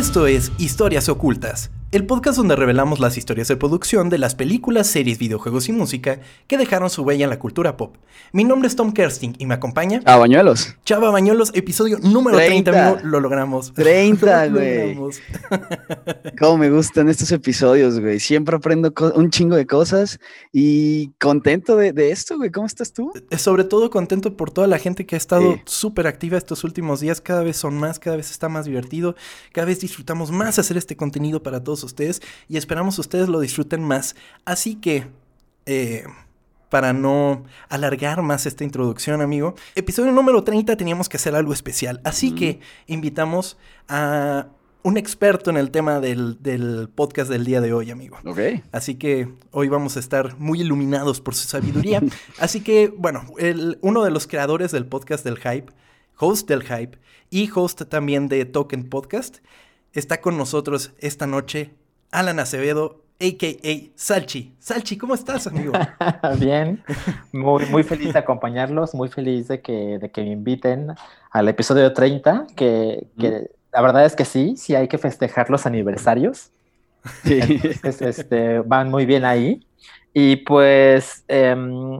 Esto es Historias Ocultas, el podcast donde revelamos las historias de producción de las películas, series, videojuegos y música que dejaron su huella en la cultura pop. Mi nombre es Tom Kersting y me acompaña... A Bañuelos. Chava Bañuelos, episodio número 30, 30. amigo, lo logramos. 30, Lo güey. Cómo me gustan estos episodios, güey. Siempre aprendo un chingo de cosas y contento de, de esto, güey. ¿Cómo estás tú? Sobre todo contento por toda la gente que ha estado Sí. súper activa estos últimos días. Cada vez son más, cada vez está más divertido. Cada vez disfrutamos más hacer este contenido para todos ustedes y esperamos ustedes lo disfruten más. Así que, eh, para no alargar más esta introducción, amigo, episodio número 30 teníamos que hacer algo especial. Así que invitamos a un experto en el tema del, del podcast del día de hoy, amigo. Ok. Así que hoy vamos a estar muy iluminados por su sabiduría. Así que, bueno, el- uno de los creadores del podcast del Hype, host del Hype y host también de Token Podcast, está con nosotros esta noche, Alan Acevedo, a.k.a. Salchi. Salchi, ¿cómo estás, amigo? Bien, muy, muy feliz de acompañarlos, muy feliz de que, de que me inviten al episodio 30, que, que la verdad es que sí, sí hay que festejar los aniversarios, Sí. Entonces, este, van muy bien ahí. Y pues em,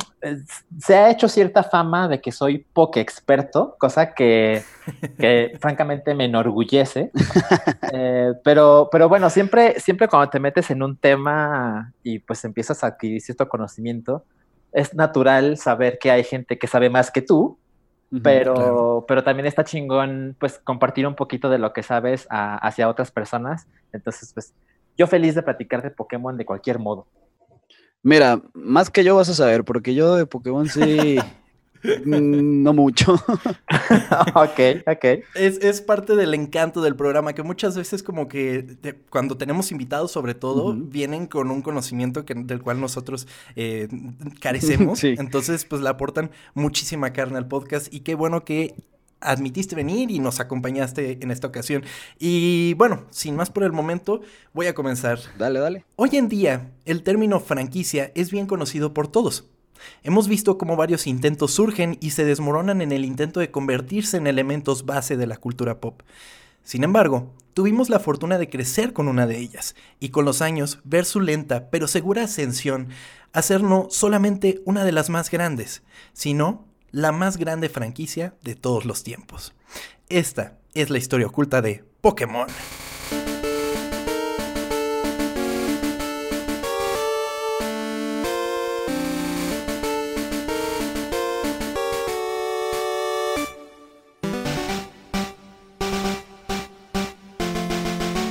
se ha hecho cierta fama de que soy poco experto, cosa que, que francamente me enorgullece. Eh, pero, pero bueno, siempre, siempre cuando te metes en un tema y pues empiezas a adquirir cierto conocimiento, es natural saber que hay gente que sabe más que tú, pero, claro. pero también está chingón pues compartir un poquito de lo que sabes a- hacia otras personas. Entonces, pues yo feliz de platicar de Pokémon de cualquier modo. Mira, más que yo vas a saber, porque yo de Pokémon sí. mm, no mucho. ok, ok. Es, es parte del encanto del programa, que muchas veces como que cuando tenemos invitados sobre todo, vienen con un conocimiento que, del cual nosotros eh, carecemos. Sí. Entonces, pues le aportan muchísima carne al podcast y qué bueno que admitiste venir y nos acompañaste en esta ocasión. Y bueno, sin más por el momento, voy a comenzar. dale, dale. Hoy en día, el término franquicia es bien conocido por todos. Hemos visto cómo varios intentos surgen y se desmoronan en el intento de convertirse en elementos base de la cultura pop. Sin embargo, tuvimos la fortuna de crecer con una de ellas y con los años ver su lenta pero segura ascensión a ser no solamente una de las más grandes, sino la más grande franquicia de todos los tiempos. Esta es la historia oculta de Pokémon.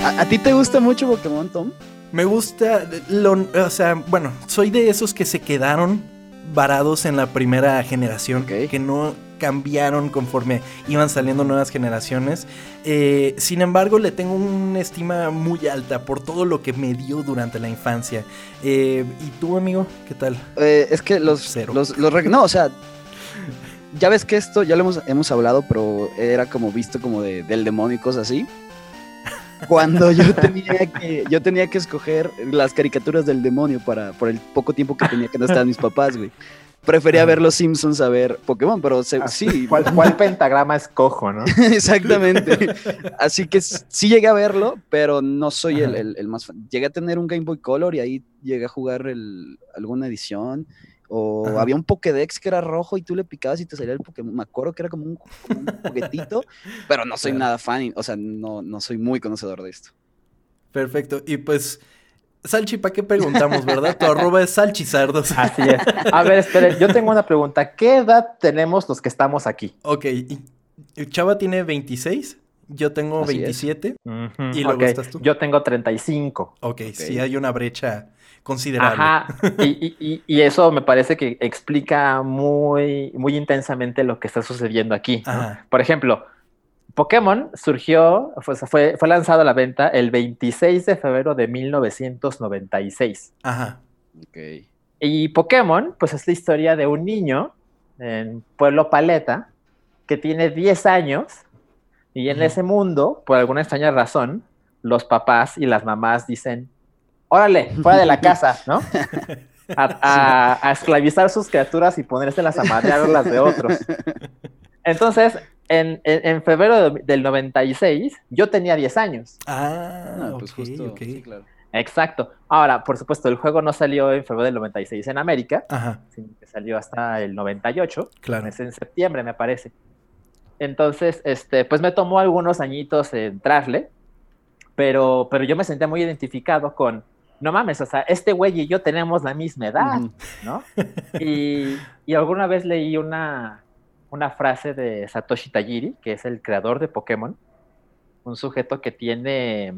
¿A, a ti te gusta mucho Pokémon, Tom? Me gusta, lo, o sea, bueno, soy de esos que se quedaron varados en la primera generación, que no cambiaron conforme iban saliendo nuevas generaciones. Eh, sin embargo, le tengo una estima muy alta por todo lo que me dio durante la infancia. Eh, ¿Y tú, amigo? ¿Qué tal? Eh, es que los, Cero. los, No, o sea. Ya ves que esto, ya lo hemos, hemos hablado, pero era como visto como de, del demonio y cosas así. Cuando yo tenía que, yo tenía que escoger las caricaturas del demonio para, por el poco tiempo que tenía que no estaban mis papás, güey. Prefería ver los Simpsons a ver Pokémon, pero se- sí, ¿Cuál, cuál pentagrama escojo, no? exactamente. Así que sí llegué a verlo, pero no soy el, el- el más fan. Llegué a tener un Game Boy Color y ahí llegué a jugar el- alguna edición. O Ajá. había un Pokédex que era rojo y tú le picabas y te salía el Pokémon. Me acuerdo que era como un, como un juguetito, pero no soy Claro. nada fan, y- o sea, no, no soy muy conocedor de esto. Perfecto. Y pues, Salchi, ¿para qué preguntamos, verdad? Tu arroba es salchizardos. Así es. A ver, esperen, yo tengo una pregunta. ¿Qué edad tenemos los que estamos aquí? Ok, Chava tiene 26, yo tengo Así es. 27. Ujú, ¿Y luego ok. estás tú? Yo tengo 35. Ok, sí hay una brecha considerable. Ajá, y, y- y- y eso me parece que explica muy, muy intensamente lo que está sucediendo aquí. Por ejemplo, Pokémon surgió, fue, fue, fue lanzado a la venta el 26 de febrero de 1996. Ajá. Ok. Y Pokémon, pues es la historia de un niño en Pueblo Paleta que tiene 10 años y en ese mundo, por alguna extraña razón, los papás y las mamás dicen, órale, fuera de la casa, ¿no? A, a- a esclavizar sus criaturas y ponérselas a madrear las de otros. Entonces, en, en, en febrero de- del 96 yo tenía 10 años. Ah, Ah, pues justo, ok. sí, claro. Exacto. Ahora, por supuesto, el juego no salió en febrero del 96 en América, Ajá, sino que salió hasta el 98, claro. es en septiembre, me parece. Entonces, este, pues me tomó algunos añitos entrarle, pero, pero yo me sentía muy identificado con, no mames, o sea, este güey y yo tenemos la misma edad. ¿no? Y, y alguna vez leí una, una frase de Satoshi Tajiri, que es el creador de Pokémon, un sujeto que tiene,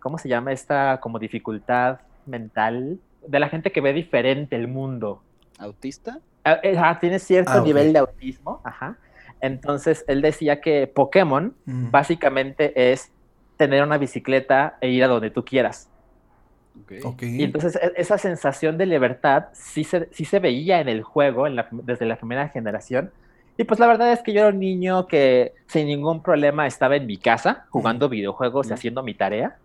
¿cómo se llama esta como dificultad mental? De la gente que ve diferente el mundo. ¿Autista? Ah, eh, ah, tiene cierto Ah, nivel de autismo, ajá. Entonces él decía que Pokémon Mm. básicamente es tener una bicicleta e ir a donde tú quieras. Ok. Ok. Y entonces e- esa sensación de libertad sí se, sí se veía en el juego en la- desde la primera generación. Y pues la verdad es que yo era un niño que sin ningún problema estaba en mi casa jugando videojuegos y haciendo mi tarea.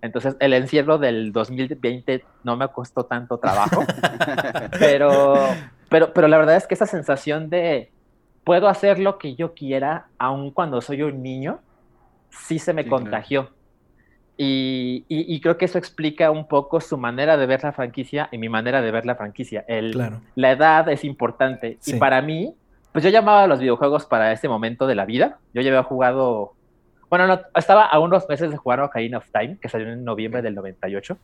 Entonces el encierro del 2020 no me costó tanto trabajo. pero, pero, pero la verdad es que esa sensación de puedo hacer lo que yo quiera, aun cuando soy un niño, sí se me Sí, claro. Y, y- y creo que eso explica un poco su manera de ver la franquicia y mi manera de ver la franquicia. El, Claro. La edad es importante. Sí. Y para mí, pues yo llamaba a los videojuegos para ese momento de la vida. Yo ya había jugado, bueno, no, estaba a unos meses de jugar Ocarina of Time, que salió en noviembre del 98.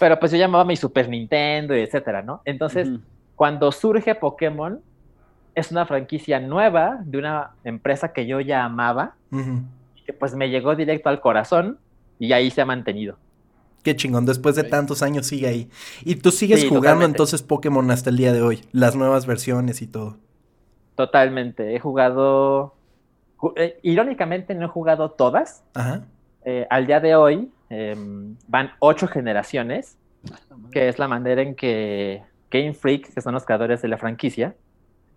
Pero pues yo llamaba a mi Super Nintendo y etcétera, ¿no? Entonces, Ujú. cuando surge Pokémon, es una franquicia nueva de una empresa que yo ya amaba, Ujú. y que pues me llegó directo al corazón y ahí se ha mantenido. Qué chingón, después de tantos años sigue ahí. Y tú sigues Sí, jugando totalmente. entonces Pokémon hasta el día de hoy, las nuevas versiones y todo. Totalmente. He jugado. ju- eh, irónicamente, no he jugado todas. Ajá. Eh, al día de hoy em, van ocho generaciones, que es la manera en que Game Freak, que son los creadores de la franquicia,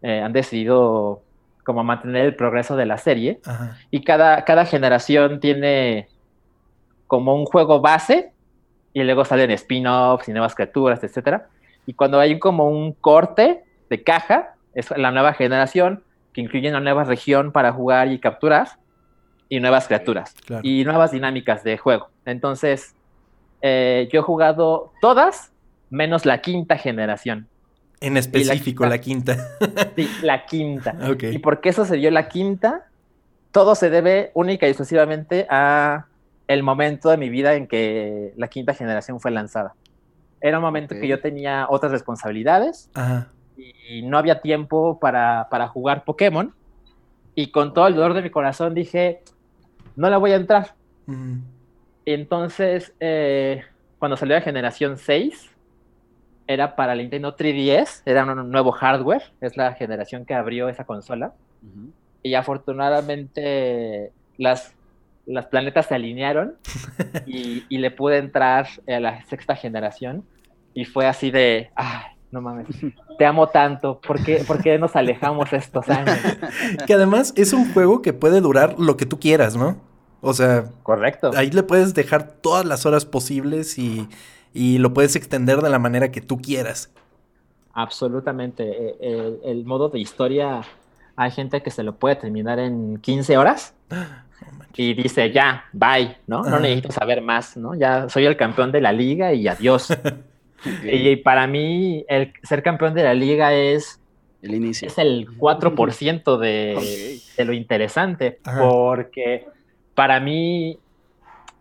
eh, han decidido como mantener el progreso de la serie. Ajá. Y cada, cada generación tiene como un juego base y luego salen spin-offs y nuevas criaturas, etcétera. Y cuando hay como un corte de caja, es la nueva generación que incluye una nueva región para jugar y capturar y nuevas criaturas Claro. y nuevas dinámicas de juego. Entonces, eh, yo he jugado todas menos la quinta generación. En específico, la quinta. Sí, la quinta. ok. ¿Y por qué sucedió la quinta? Todo se debe única y exclusivamente a el momento de mi vida en que la quinta generación fue lanzada. Era un momento Ok. que yo tenía otras responsabilidades Ajá. y no había tiempo para, para jugar Pokémon. Y con todo el dolor de mi corazón dije, no la voy a entrar. Entonces, eh, cuando salió la generación 6, era para la Nintendo 3DS, era un nuevo hardware, es la generación que abrió esa consola. Y afortunadamente las, las planetas se alinearon y, y le pude entrar a la sexta generación y fue así de, ay, no mames, te amo tanto, ¿por qué, por qué nos alejamos estos años? Que además es un juego que puede durar lo que tú quieras, ¿no? O sea, Correcto. ahí le puedes dejar todas las horas posibles y, y lo puedes extender de la manera que tú quieras. Absolutamente. Eh, El, el modo de historia, hay gente que se lo puede terminar en 15 horas. y dice, ya, bye, ¿no? No necesito saber más, ¿no? Ya soy el campeón de la liga y adiós. Y para mí, el ser campeón de la liga es, El inicio. es el 4% de, lo interesante, Ajá. porque para mí,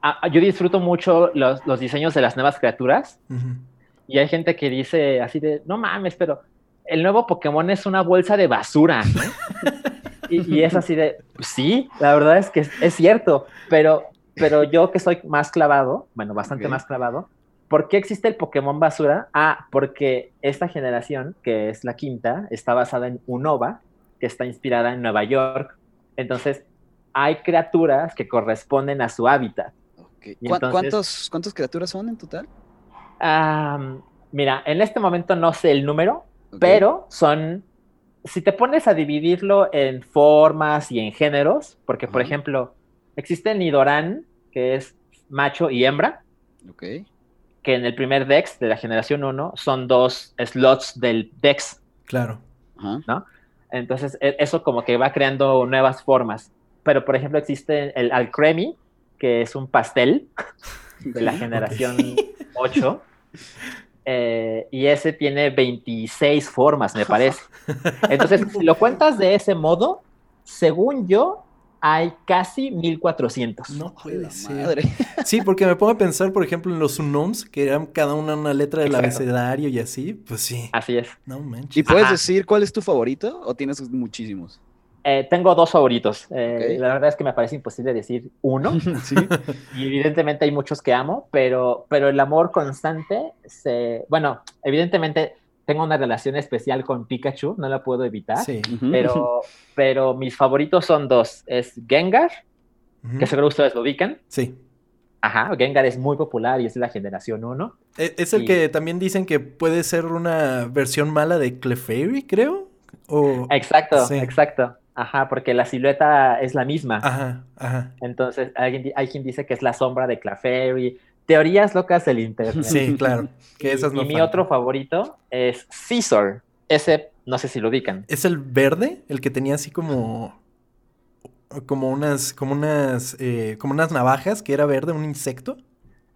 a- a- yo disfruto mucho los, los diseños de las nuevas criaturas, Ujú. y hay gente que dice así de, no mames, pero el nuevo Pokémon es una bolsa de basura, ¿no? y, y es así de, "Pues sí, la verdad es que es, es cierto, pero, pero yo que soy más clavado, bueno, bastante más clavado, ¿por qué existe el Pokémon basura? Ah, porque esta generación, que es la quinta, está basada en Unova, que está inspirada en Nueva York. Entonces, hay criaturas que corresponden a su hábitat. Ok. Y ¿Cuá- entonces- ¿Cuántos, ¿Cuántas criaturas son en total? Mira, en este momento no sé el número, pero son, si te pones a dividirlo en formas y en géneros, porque por ejemplo, existe el Nidoran, que es macho y hembra, Ok. que en el primer Dex de la generación 1 son dos slots del Dex. Claro. Entonces, e- eso como que va creando nuevas formas. Pero, por ejemplo, existe el Alcremi, que es un pastel de la generación 8. eh, y ese tiene 26 formas, me parece. Entonces, si lo cuentas de ese modo, según yo, hay casi 1400. No puede ser. madre. Sí, porque me pongo a pensar, por ejemplo, en los unknowns, que eran cada una una letra del Exacto. abecedario y así. Pues sí. Así es. No manches. ¿Y puedes Ajá. decir cuál es tu favorito o tienes muchísimos? Eh, tengo dos favoritos. Eh. La verdad es que me parece imposible decir uno. Sí. Y evidentemente hay muchos que amo, pero, pero el amor constante se... Bueno, evidentemente tengo una relación especial con Pikachu, no la puedo evitar. Sí. Pero, pero mis favoritos son dos. Es Gengar, Ujú. que seguro ustedes lo ubican. Sí. Ajá, Gengar es muy popular y es de la generación 1. E- Es el que también dicen que puede ser una versión mala de Clefairy, creo. O... Exacto, Sí. exacto. Ajá, porque la silueta es la misma. Ajá, ajá. Entonces, alguien, hay quien dice que es la sombra de Clefairy. Teorías locas del internet. Sí, claro. Que esas y no mi faltan. otro favorito es Caesar. Ese, no sé si lo ubican. ¿Es el verde? El que tenía así como. Como unas. Como unas. eh, como unas navajas, que era verde, un insecto.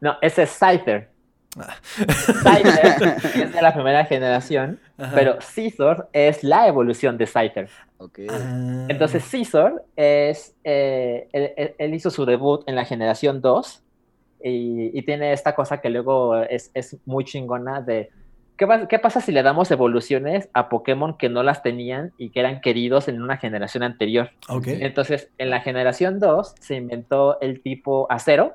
No, ese es Scyther. Ah. Scyther es de la primera generación, Ajá. pero Caesar es la evolución de Scyther. Ok. Ah. Entonces Caesar es, eh, él, él- hizo su debut en la generación 2 y, y tiene esta cosa que luego es, es muy chingona de ¿qué, va- qué pasa si le damos evoluciones a Pokémon que no las tenían y que eran queridos en una generación anterior? Ok. Entonces, en la generación 2 se inventó el tipo acero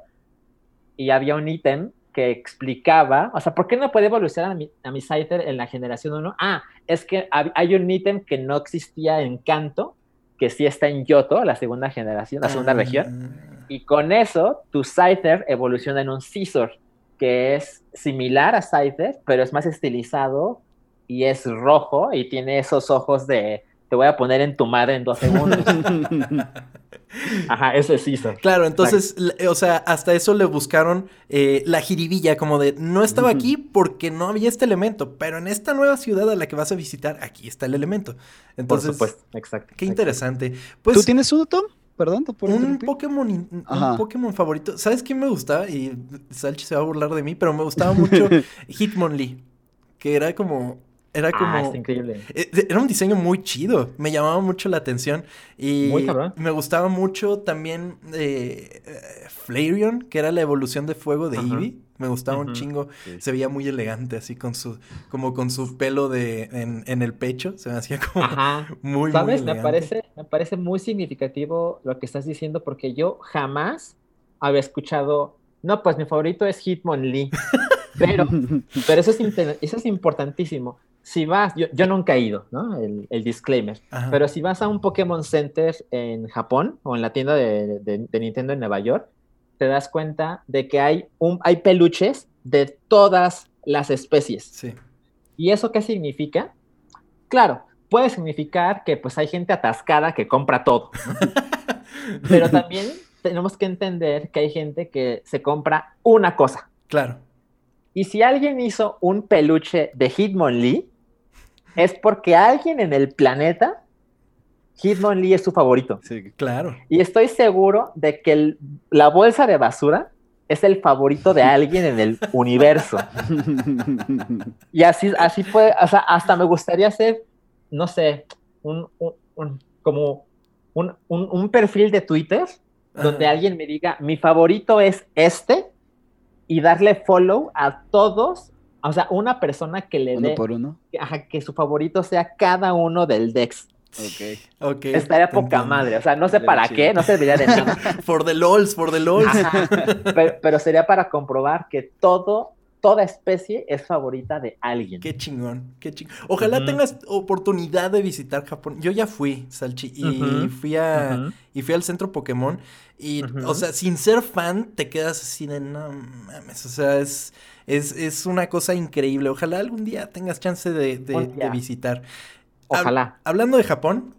y había un ítem que explicaba, o sea, ¿por qué no puede evolucionar a mi, a mi Scyther en la generación 1? Ah, es que hay un ítem que no existía en Kanto, que sí está en Yoto, la segunda generación, la segunda Ah. región, y con eso tu Scyther evoluciona en un Scizor, que es similar a Scyther, pero es más estilizado y es rojo y tiene esos ojos de te voy a poner en tu madre en dos segundos. Ajá, ese es Scizor. Claro, entonces, le- o sea, hasta eso le buscaron eh, la jiribilla, como de no estaba aquí porque no había este elemento, pero en esta nueva ciudad a la que vas a visitar, aquí está el elemento. Por Entonces, supuesto, exacto. qué exacto. interesante. Pues, ¿Tú tienes uno, Tom? Perdón, por un interrumpir. Pokémon, un Ajá. Pokémon favorito. ¿Sabes quién me gustaba? Y Salchi se va a burlar de mí, pero me gustaba mucho Hitmonlee, que era como, era como... Ah, está increíble. Eh, Era un diseño muy chido, me llamaba mucho la atención y Muy cabrón. me gustaba mucho también eh, eh, Flareon, que era la evolución de fuego de Ajá. Eevee, me gustaba un chingo, Sí. se veía muy elegante así con su, como con su pelo de, en, en el pecho, se me hacía como Ajá. muy, ¿Sabes? muy Me parece, me parece muy significativo lo que estás diciendo porque yo jamás había escuchado, no, pues mi favorito es Hitmonlee, pero, pero eso es, eso es importantísimo. Si vas, yo, yo nunca he ido, ¿no? El, el disclaimer. Ajá. Pero si vas a un Pokémon Center en Japón o en la tienda de, de- de Nintendo en Nueva York, te das cuenta de que hay, un, hay peluches de todas las especies. Sí, ¿Y eso qué significa? Claro, puede significar que pues hay gente atascada que compra todo, pero también tenemos que entender que hay gente que se compra una cosa. claro, Y si alguien hizo un peluche de Hitmonlee, es porque alguien en el planeta, Hitmonlee es su favorito. Sí. claro. Y estoy seguro de que el- la bolsa de basura es el favorito de alguien en el universo. Y así, así fue, o sea, hasta me gustaría hacer, no sé, un, un- un- como un, un- un perfil de Twitter donde Ajá. alguien me diga, mi favorito es este, y darle follow a todos, o sea, una persona que le uno dé, por uno. ajá, que su favorito sea cada uno del Dex. Ok. Ok, Estaría poca entiendo. madre, o sea, no sé para chido. qué, no serviría de nada. For the lols, for the lols. Ajá, pero, pero sería para comprobar que todo, toda especie es favorita de alguien. Qué chingón, qué chingón. Ojalá tengas oportunidad de visitar Japón. Yo ya fui, Salchi, y fui a y fui al centro Pokémon y, o sea, sin ser fan, te quedas así de no mames, o sea, es es, es una cosa increíble. Ojalá algún día tengas chance de, visitar. Hab- Ojalá. hablando de Japón,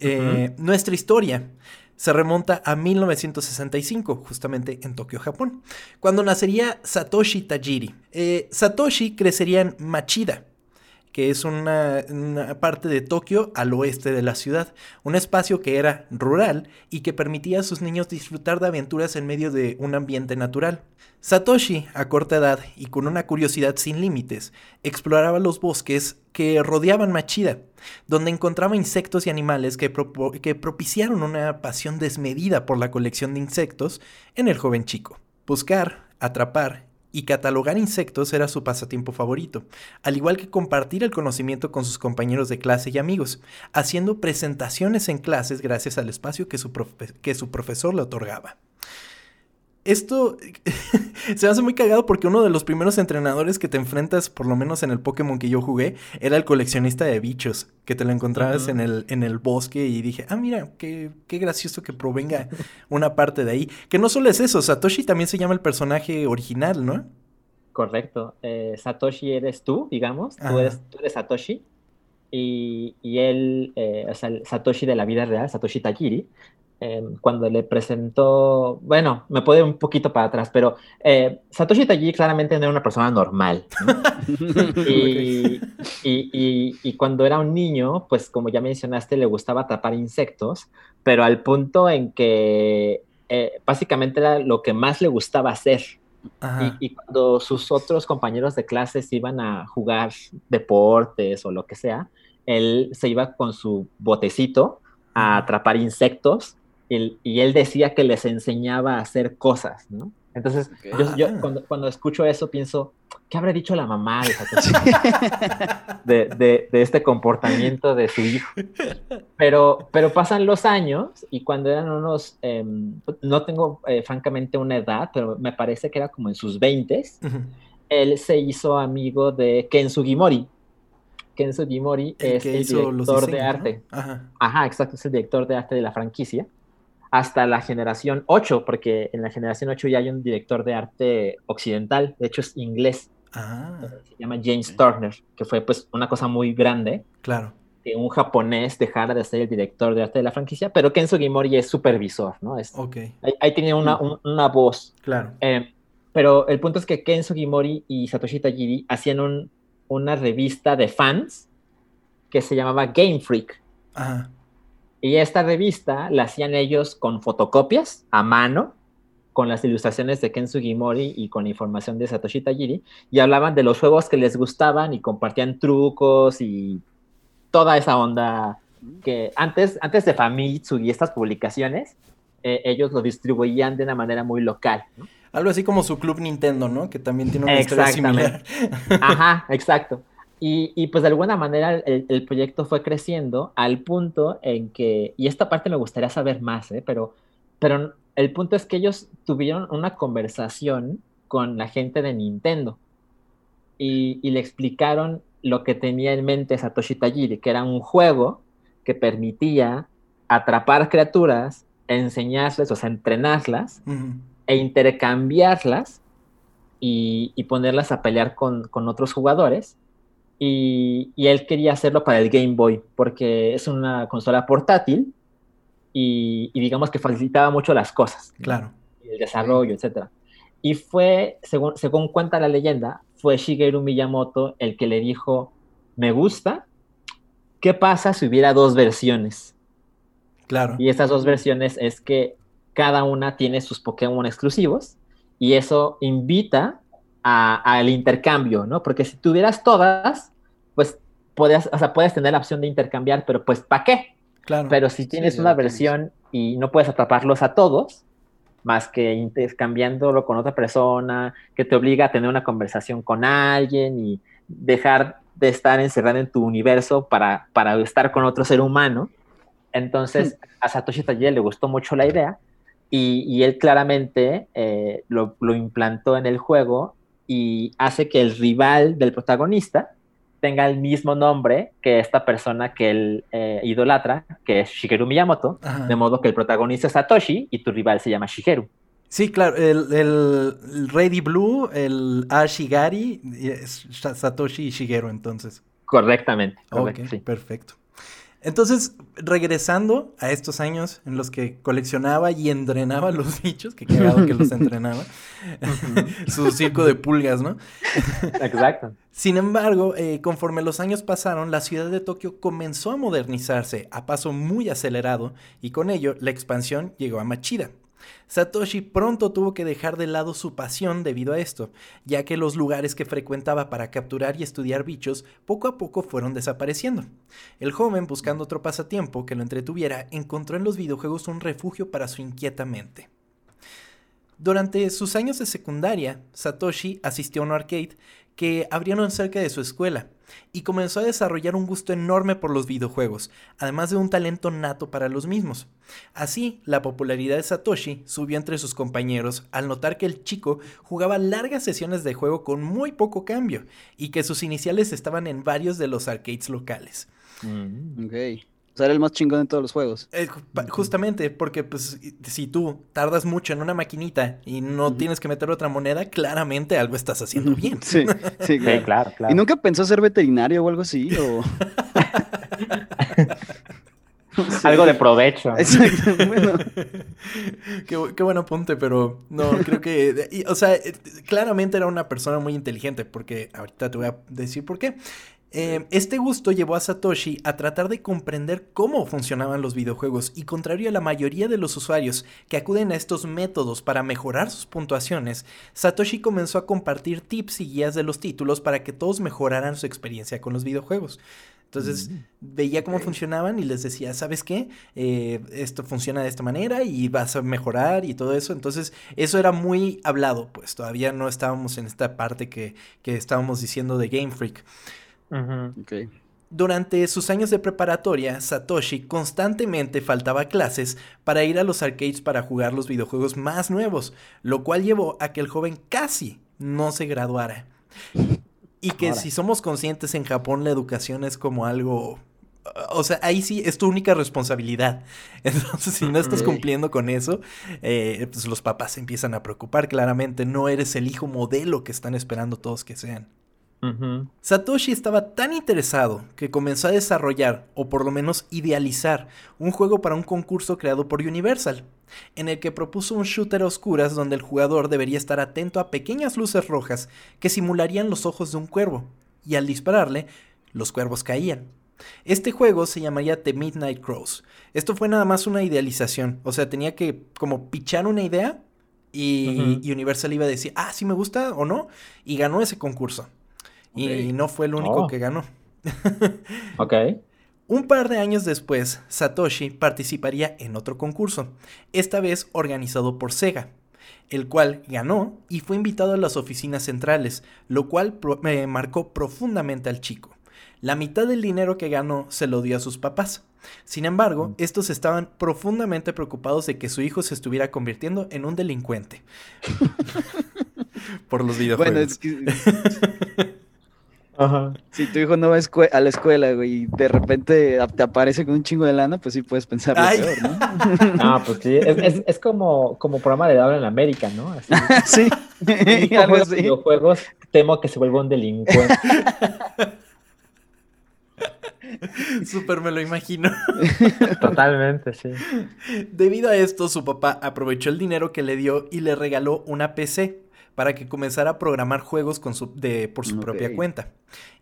eh, nuestra historia se remonta a 1965, justamente en Tokio, Japón, cuando nacería Satoshi Tajiri. Eh, Satoshi crecería en Machida, que es una, parte de Tokio al oeste de la ciudad, un espacio que era rural y que permitía a sus niños disfrutar de aventuras en medio de un ambiente natural. Satoshi, a corta edad y con una curiosidad sin límites, exploraba los bosques que rodeaban Machida, donde encontraba insectos y animales que propiciaron una pasión desmedida por la colección de insectos en el joven chico. Buscar, atrapar y catalogar insectos era su pasatiempo favorito, al igual que compartir el conocimiento con sus compañeros de clase y amigos, haciendo presentaciones en clases gracias al espacio que su, profesor le otorgaba. Esto se me hace muy cagado porque uno de los primeros entrenadores que te enfrentas, por lo menos en el Pokémon que yo jugué, era el coleccionista de bichos, que te lo encontrabas en, el, en el bosque y dije, ah, mira, qué, qué gracioso que provenga una parte de ahí. Que no solo es eso, Satoshi también se llama el personaje original, ¿no? Correcto. Eh, Satoshi eres tú, digamos, tú eres, tú eres, Satoshi. Y, y él, eh, o sea, Satoshi de la vida real, Satoshi Tajiri, Em, cuando le presentó, bueno, me puedo ir un poquito para atrás, pero eh, Satoshi Tajiri claramente no era una persona normal. y, y, y, cuando era un niño, pues como ya mencionaste, le gustaba atrapar insectos, pero al punto en que eh, básicamente era lo que más le gustaba hacer. Y, cuando sus otros compañeros de clases iban a jugar deportes o lo que sea, él se iba con su botecito a atrapar insectos y él decía que les enseñaba a hacer cosas, ¿no? Entonces, yo, ah. cuando, escucho eso pienso, ¿qué habrá dicho la mamá de, de, de, este comportamiento de su hijo? Pero, pero pasan los años y cuando eran unos, em, no tengo eh, francamente una edad, pero me parece que era como en sus 20 él se hizo amigo de Ken Sugimori. Ken Sugimori es el director de arte. Ajá. Ajá, exacto, es el director de arte de la franquicia hasta la generación 8, porque en la generación 8 ya hay un director de arte occidental, de hecho es inglés. Ah. Se llama James Turner, que fue pues una cosa muy grande. Claro. Que un japonés dejara de ser el director de arte de la franquicia, pero Kenzo Gimori es supervisor, ¿no? Es, okay. ahí, tiene una, una, voz. Claro. Eh, pero el punto es que Kenzo Gimori y Satoshi Tajiri hacían un, una revista de fans que se llamaba Game Freak. Ajá. Y esta revista la hacían ellos con fotocopias a mano, con las ilustraciones de Ken Sugimori y con información de Satoshi Tajiri, y hablaban de los juegos que les gustaban y compartían trucos y toda esa onda que antes, antes de Famitsu y estas publicaciones, eh, ellos lo distribuían de una manera muy local. Algo así como su club Nintendo, ¿no? Que también tiene una historia similar. Ajá, exacto. Y, pues de alguna manera el, proyecto fue creciendo al punto en que, y esta parte me gustaría saber más, ¿eh? pero, pero el punto es que ellos tuvieron una conversación con la gente de Nintendo y, le explicaron lo que tenía en mente Satoshi Tajiri, que era un juego que permitía atrapar criaturas, enseñarles, o sea, entrenarlas e intercambiarlas y, ponerlas a pelear con, con otros jugadores y, él quería hacerlo para el Game Boy, porque es una consola portátil y, digamos que facilitaba mucho las cosas. Claro. El desarrollo, etc. Y fue, según, según cuenta la leyenda, fue Shigeru Miyamoto el que le dijo, me gusta, ¿qué pasa si hubiera dos versiones? Claro. Y estas dos versiones es que cada una tiene sus Pokémon exclusivos y eso invita al intercambio, ¿no? Porque si tuvieras todas, pues puedes, o sea, puedes tener la opción de intercambiar, pero pues ¿para qué? Claro. Pero si tienes una versión y no puedes atraparlos a todos, más que intercambiándolo con otra persona, que te obliga a tener una conversación con alguien y dejar de estar encerrado en tu universo para, para estar con otro ser humano. Entonces, a Satoshi Tajiri le gustó mucho la idea y, y él claramente eh, lo, lo implantó en el juego y hace que el rival del protagonista, tenga el mismo nombre que esta persona que él eh, idolatra, que es Shigeru Miyamoto, de modo que el protagonista es Satoshi y tu rival se llama Shigeru. Sí, claro, el, el, Ready Blue, el Ashigari, es Satoshi y Shigeru entonces. Correctamente. ok, perfecto. Entonces, regresando a estos años en los que coleccionaba y entrenaba los bichos, que cagado que los entrenaba, su circo de pulgas, ¿no? Exacto. Sin embargo, eh, conforme los años pasaron, la ciudad de Tokio comenzó a modernizarse a paso muy acelerado y con ello la expansión llegó a Machida. Satoshi pronto tuvo que dejar de lado su pasión debido a esto, ya que los lugares que frecuentaba para capturar y estudiar bichos poco a poco fueron desapareciendo. El joven, buscando otro pasatiempo que lo entretuviera, encontró en los videojuegos un refugio para su inquieta mente. Durante sus años de secundaria, Satoshi asistió a un arcade que abrieron cerca de su escuela y comenzó a desarrollar un gusto enorme por los videojuegos, además de un talento nato para los mismos. Así, la popularidad de Satoshi subió entre sus compañeros al notar que el chico jugaba largas sesiones de juego con muy poco cambio y que sus iniciales estaban en varios de los arcades locales. Mm. O sea, era el más chingón en todos los juegos. Eh, justamente, porque pues si tú tardas mucho en una maquinita y no tienes que meter otra moneda, claramente algo estás haciendo bien. Sí, sí, claro. ¿Y nunca pensó ser veterinario o algo así? Algo de provecho. Exacto, bueno. qué, qué, buen apunte, pero no, creo que, o sea, eh, claramente era una persona muy inteligente, porque ahorita te voy a decir por qué. Eh, este gusto llevó a Satoshi a tratar de comprender cómo funcionaban los videojuegos y contrario a la mayoría de los usuarios que acuden a estos métodos para mejorar sus puntuaciones, Satoshi comenzó a compartir tips y guías de los títulos para que todos mejoraran su experiencia con los videojuegos. Entonces mm, veía cómo funcionaban y les decía, ¿sabes qué? Eh, esto funciona de esta manera y vas a mejorar y todo eso. Entonces eso era muy hablado, pues todavía no estábamos en esta parte que, que estábamos diciendo de Game Freak. Durante sus años de preparatoria, Satoshi constantemente faltaba clases para ir a los arcades para jugar los videojuegos más nuevos, lo cual llevó a que el joven casi no se graduara. Y que si somos conscientes en Japón la educación es como algo... O sea, ahí sí es tu única responsabilidad. Entonces, si no estás cumpliendo con eso, eh, pues los papás se empiezan a preocupar. Claramente, no eres el hijo modelo que están esperando todos que sean. Satoshi estaba tan interesado que comenzó a desarrollar, o por lo menos idealizar, un juego para un concurso creado por Universal, en el que propuso un shooter a oscuras donde el jugador debería estar atento a pequeñas luces rojas que simularían los ojos de un cuervo, y al dispararle, los cuervos caían. Este juego se llamaría The Midnight Crows. Esto fue nada más una idealización, o sea, tenía que como pichar una idea y Universal iba a decir, ah, sí me gusta o no, y ganó ese concurso. Y no fue el único oh. que ganó. ok. Un par de años después, Satoshi participaría en otro concurso, esta vez organizado por Sega, el cual ganó y fue invitado a las oficinas centrales, lo cual me marcó profundamente al chico. La mitad del dinero que ganó se lo dio a sus papás. Sin embargo, mm. estos estaban profundamente preocupados de que su hijo se estuviera convirtiendo en un delincuente. por los videojuegos. Bueno, es que... Si tu hijo no va a la escuela, güey, y de repente te aparece con un chingo de lana, pues sí puedes pensar peor, ¿no? Ah, pues sí, es, como, como programa de habla en América, ¿no? sí, algo así. videojuegos, temo que se vuelva un delincuente. Súper me lo imagino. Totalmente, sí. Debido a esto, su papá aprovechó el dinero que le dio y le regaló una PC para que comenzara a programar juegos con su, de, por su propia cuenta.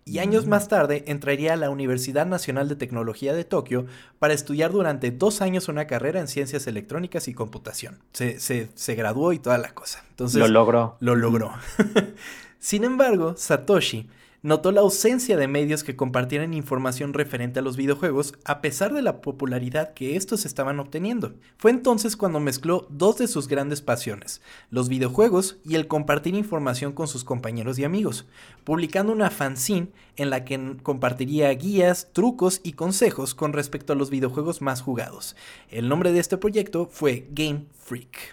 Y años más tarde entraría a la Universidad Nacional de Tecnología de Tokio para estudiar durante dos años una carrera en ciencias electrónicas y computación. Se, se, se graduó y toda la cosa. Entonces, lo logró. Lo logró. Sin embargo, Satoshi notó la ausencia de medios que compartieran información referente a los videojuegos a pesar de la popularidad que estos estaban obteniendo. Fue entonces cuando mezcló dos de sus grandes pasiones, los videojuegos y el compartir información con sus compañeros y amigos, publicando una fanzine en la que compartiría guías, trucos y consejos con respecto a los videojuegos más jugados. El nombre de este proyecto fue Game Freak.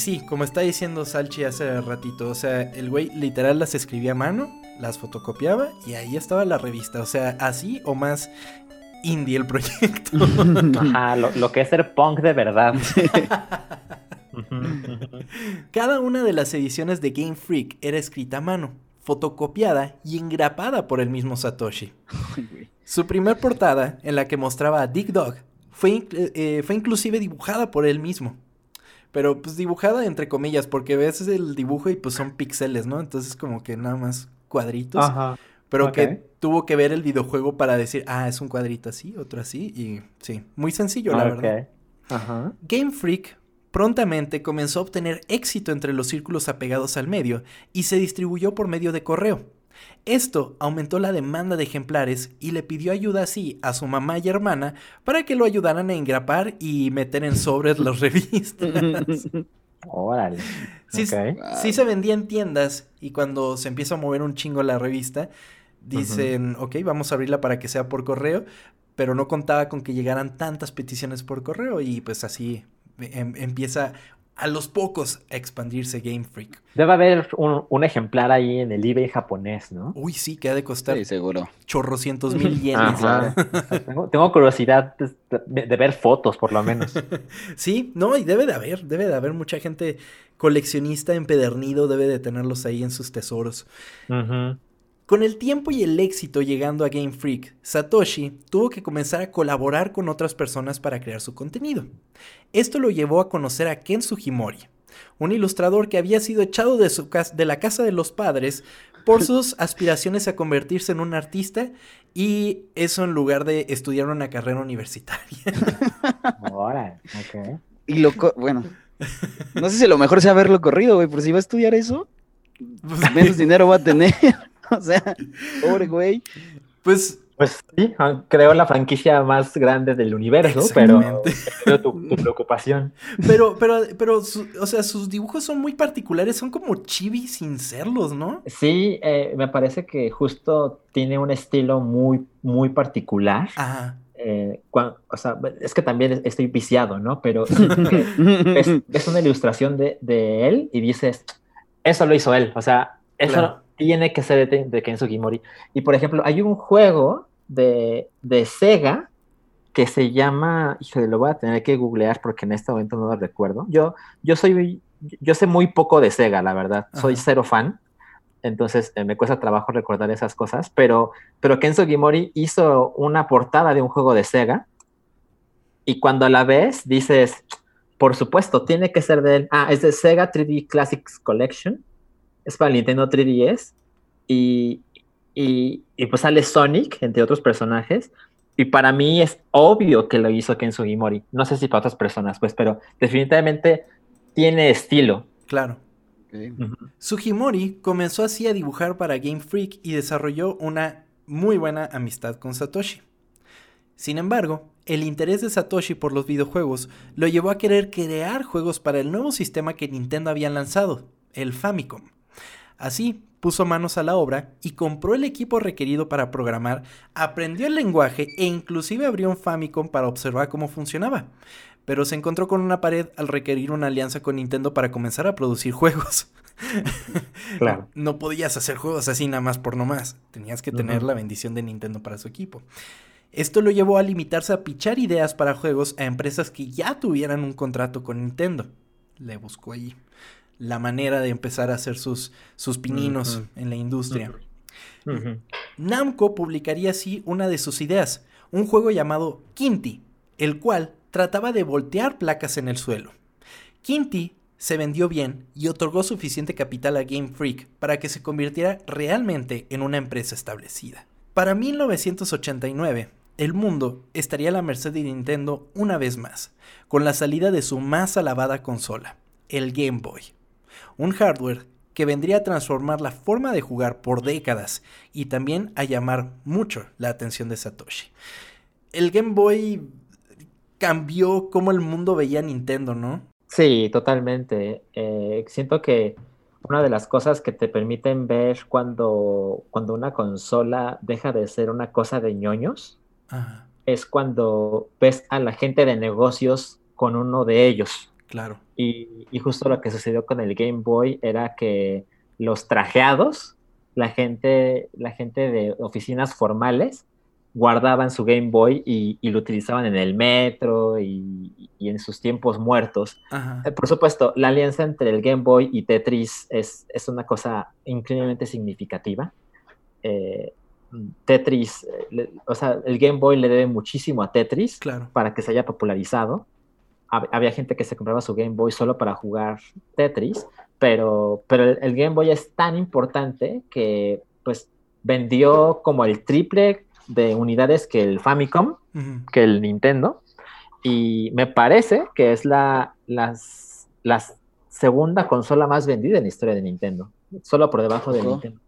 Sí, como está diciendo Salchi hace ratito, o sea, el güey literal las escribía a mano, las fotocopiaba y ahí estaba la revista. O sea, así o más indie el proyecto. Ajá, lo, lo que es ser punk de verdad. Cada una de las ediciones de Game Freak era escrita a mano, fotocopiada y engrapada por el mismo Satoshi. Su primer portada, en la que mostraba a Dick Dog, fue, inc- eh, fue inclusive dibujada por él mismo. Pero pues dibujada entre comillas, porque ves el dibujo y pues son píxeles, ¿no? Entonces como que nada más cuadritos. Ajá. pero que tuvo que ver el videojuego para decir, ah, es un cuadrito así, otro así. Y sí, muy sencillo, la Ok. verdad. Ajá. Game Freak prontamente comenzó a obtener éxito entre los círculos apegados al medio y se distribuyó por medio de correo. Esto aumentó la demanda de ejemplares y le pidió ayuda así a su mamá y hermana para que lo ayudaran a engrapar y meter en sobres las revistas. Órale. Sí, sí se vendía en tiendas y cuando se empieza a mover un chingo la revista, dicen, ok, vamos a abrirla para que sea por correo, pero no contaba con que llegaran tantas peticiones por correo y pues así em- empieza a los pocos a expandirse Game Freak. Debe haber un, un ejemplar ahí en el eBay japonés, ¿no? Uy, sí, que ha de costar Sí, seguro. chorrocientos mil yenes. Ajá. tengo, tengo curiosidad de, ver fotos, por lo menos. Sí, no, y debe de haber, debe de haber mucha gente coleccionista empedernido, debe de tenerlos ahí en sus tesoros. Ujú. Con el tiempo y el éxito llegando a Game Freak, Satoshi tuvo que comenzar a colaborar con otras personas para crear su contenido. Esto lo llevó a conocer a Ken Sugimori, un ilustrador que había sido echado de, su de la casa de los padres por sus aspiraciones a convertirse en un artista y eso en lugar de estudiar una carrera universitaria. Órale. Ok. Y lo, bueno, no sé si lo mejor sea haberlo corrido, güey, pero si va a estudiar eso, menos dinero va a tener. O sea, pobre güey. Pues Pues sí, ah, creo la franquicia más grande del universo, pero entiendo tu, tu preocupación. Pero, pero, pero, su- o sea, sus dibujos son muy particulares, son como chibi sin serlos, ¿no? Sí, eh, me parece que justo tiene un estilo muy, muy particular. Ajá. eh, o sea, es que también estoy viciado, ¿no? Pero ves una ilustración de, de él y dices, eso lo hizo él, o sea, eso Claro. Tiene que ser de, de Ken Sugimori. Y por ejemplo, hay un juego de, de Sega que se llama, híjole, lo voy a tener que googlear porque en este momento no lo recuerdo. Yo, yo soy, yo sé muy poco de Sega, la verdad, soy Ajá. cero fan. Entonces eh, me cuesta trabajo recordar esas cosas, pero, pero Ken Sugimori hizo una portada de un juego de Sega y cuando la ves dices, por supuesto, tiene que ser de él. Ah, es de Sega 3D Classics Collection, es para el Nintendo 3DS y, y, y pues sale Sonic, entre otros personajes. Y para mí es obvio que lo hizo Ken Sugimori. No sé si para otras personas, pues, pero definitivamente tiene estilo. Claro. Ok. Sugimori comenzó así a dibujar para Game Freak y desarrolló una muy buena amistad con Satoshi. Sin embargo, el interés de Satoshi por los videojuegos lo llevó a querer crear juegos para el nuevo sistema que Nintendo había lanzado, el Famicom. Así, puso manos a la obra y compró el equipo requerido para programar, aprendió el lenguaje e inclusive abrió un Famicom para observar cómo funcionaba. Pero se encontró con una pared al requerir una alianza con Nintendo para comenzar a producir juegos. Claro. No podías hacer juegos así nada más por nomás. Tenías que tener la bendición de Nintendo para su equipo. Esto lo llevó a limitarse a pichar ideas para juegos a empresas que ya tuvieran un contrato con Nintendo. Le buscó ahí la manera de empezar a hacer sus, sus pininos en la industria. Namco publicaría así una de sus ideas, un juego llamado Quinty, el cual trataba de voltear placas en el suelo. Quinty se vendió bien y otorgó suficiente capital a Game Freak para que se convirtiera realmente en una empresa establecida. Para 1989, el mundo estaría a la merced de Nintendo una vez más, con la salida de su más alabada consola, el Game Boy. Un hardware que vendría a transformar la forma de jugar por décadas y también a llamar mucho la atención de Satoshi. El Game Boy cambió cómo el mundo veía a Nintendo, ¿no? Sí, totalmente. Eh, siento que una de las cosas que te permiten ver cuando, cuando una consola deja de ser una cosa de ñoños Ajá, es cuando ves a la gente de negocios con uno de ellos. Claro. Y, y justo lo que sucedió con el Game Boy era que los trajeados, la gente, la gente de oficinas formales, guardaban su Game Boy y, lo utilizaban en el metro y, en sus tiempos muertos. Eh, por supuesto, la alianza entre el Game Boy y Tetris es, es una cosa increíblemente significativa. Eh, Tetris, eh, o sea, el Game Boy le debe muchísimo a Tetris para que se haya popularizado. Había gente que se compraba su Game Boy solo para jugar Tetris, pero, pero el Game Boy es tan importante que pues vendió como el triple de unidades que el Famicom, que el Nintendo, y me parece que es la, las, segunda consola más vendida en la historia de Nintendo, solo por debajo de Nintendo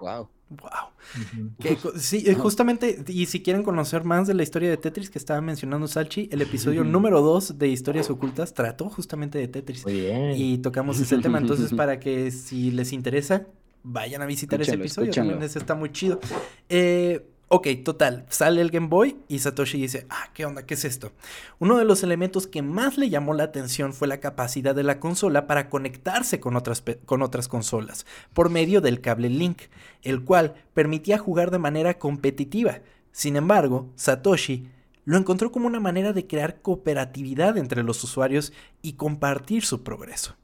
Wow. Wow. sí, eh, justamente, y si quieren conocer más de la historia de Tetris que estaba mencionando Salchi, el episodio número 2 de Historias Ocultas trató justamente de Tetris. Muy bien. Y tocamos ese tema. Entonces, para que si les interesa, vayan a visitar ese episodio. También ese está muy chido. Eh, Ok, total, sale el Game Boy y Satoshi dice, ah, ¿qué onda? ¿Qué es esto? Uno de los elementos que más le llamó la atención fue la capacidad de la consola para conectarse con otras, con otras consolas, por medio del cable Link, el cual permitía jugar de manera competitiva. Sin embargo, Satoshi lo encontró como una manera de crear cooperatividad entre los usuarios y compartir su progreso.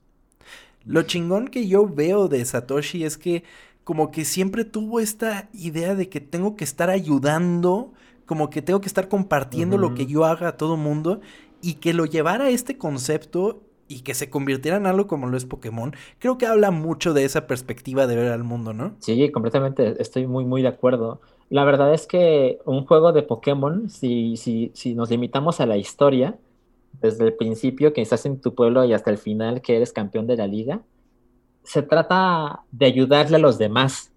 Lo chingón que yo veo de Satoshi es que como que siempre tuvo esta idea de que tengo que estar ayudando, como que tengo que estar compartiendo lo que yo haga a todo mundo y que lo llevara a este concepto y que se convirtiera en algo como lo es Pokémon, creo que habla mucho de esa perspectiva de ver al mundo, ¿no? Sí, completamente, estoy muy, muy de acuerdo. La verdad es que un juego de Pokémon, si, si, si nos limitamos a la historia, desde el principio que estás en tu pueblo y hasta el final que eres campeón de la liga, se trata de ayudarle a los demás.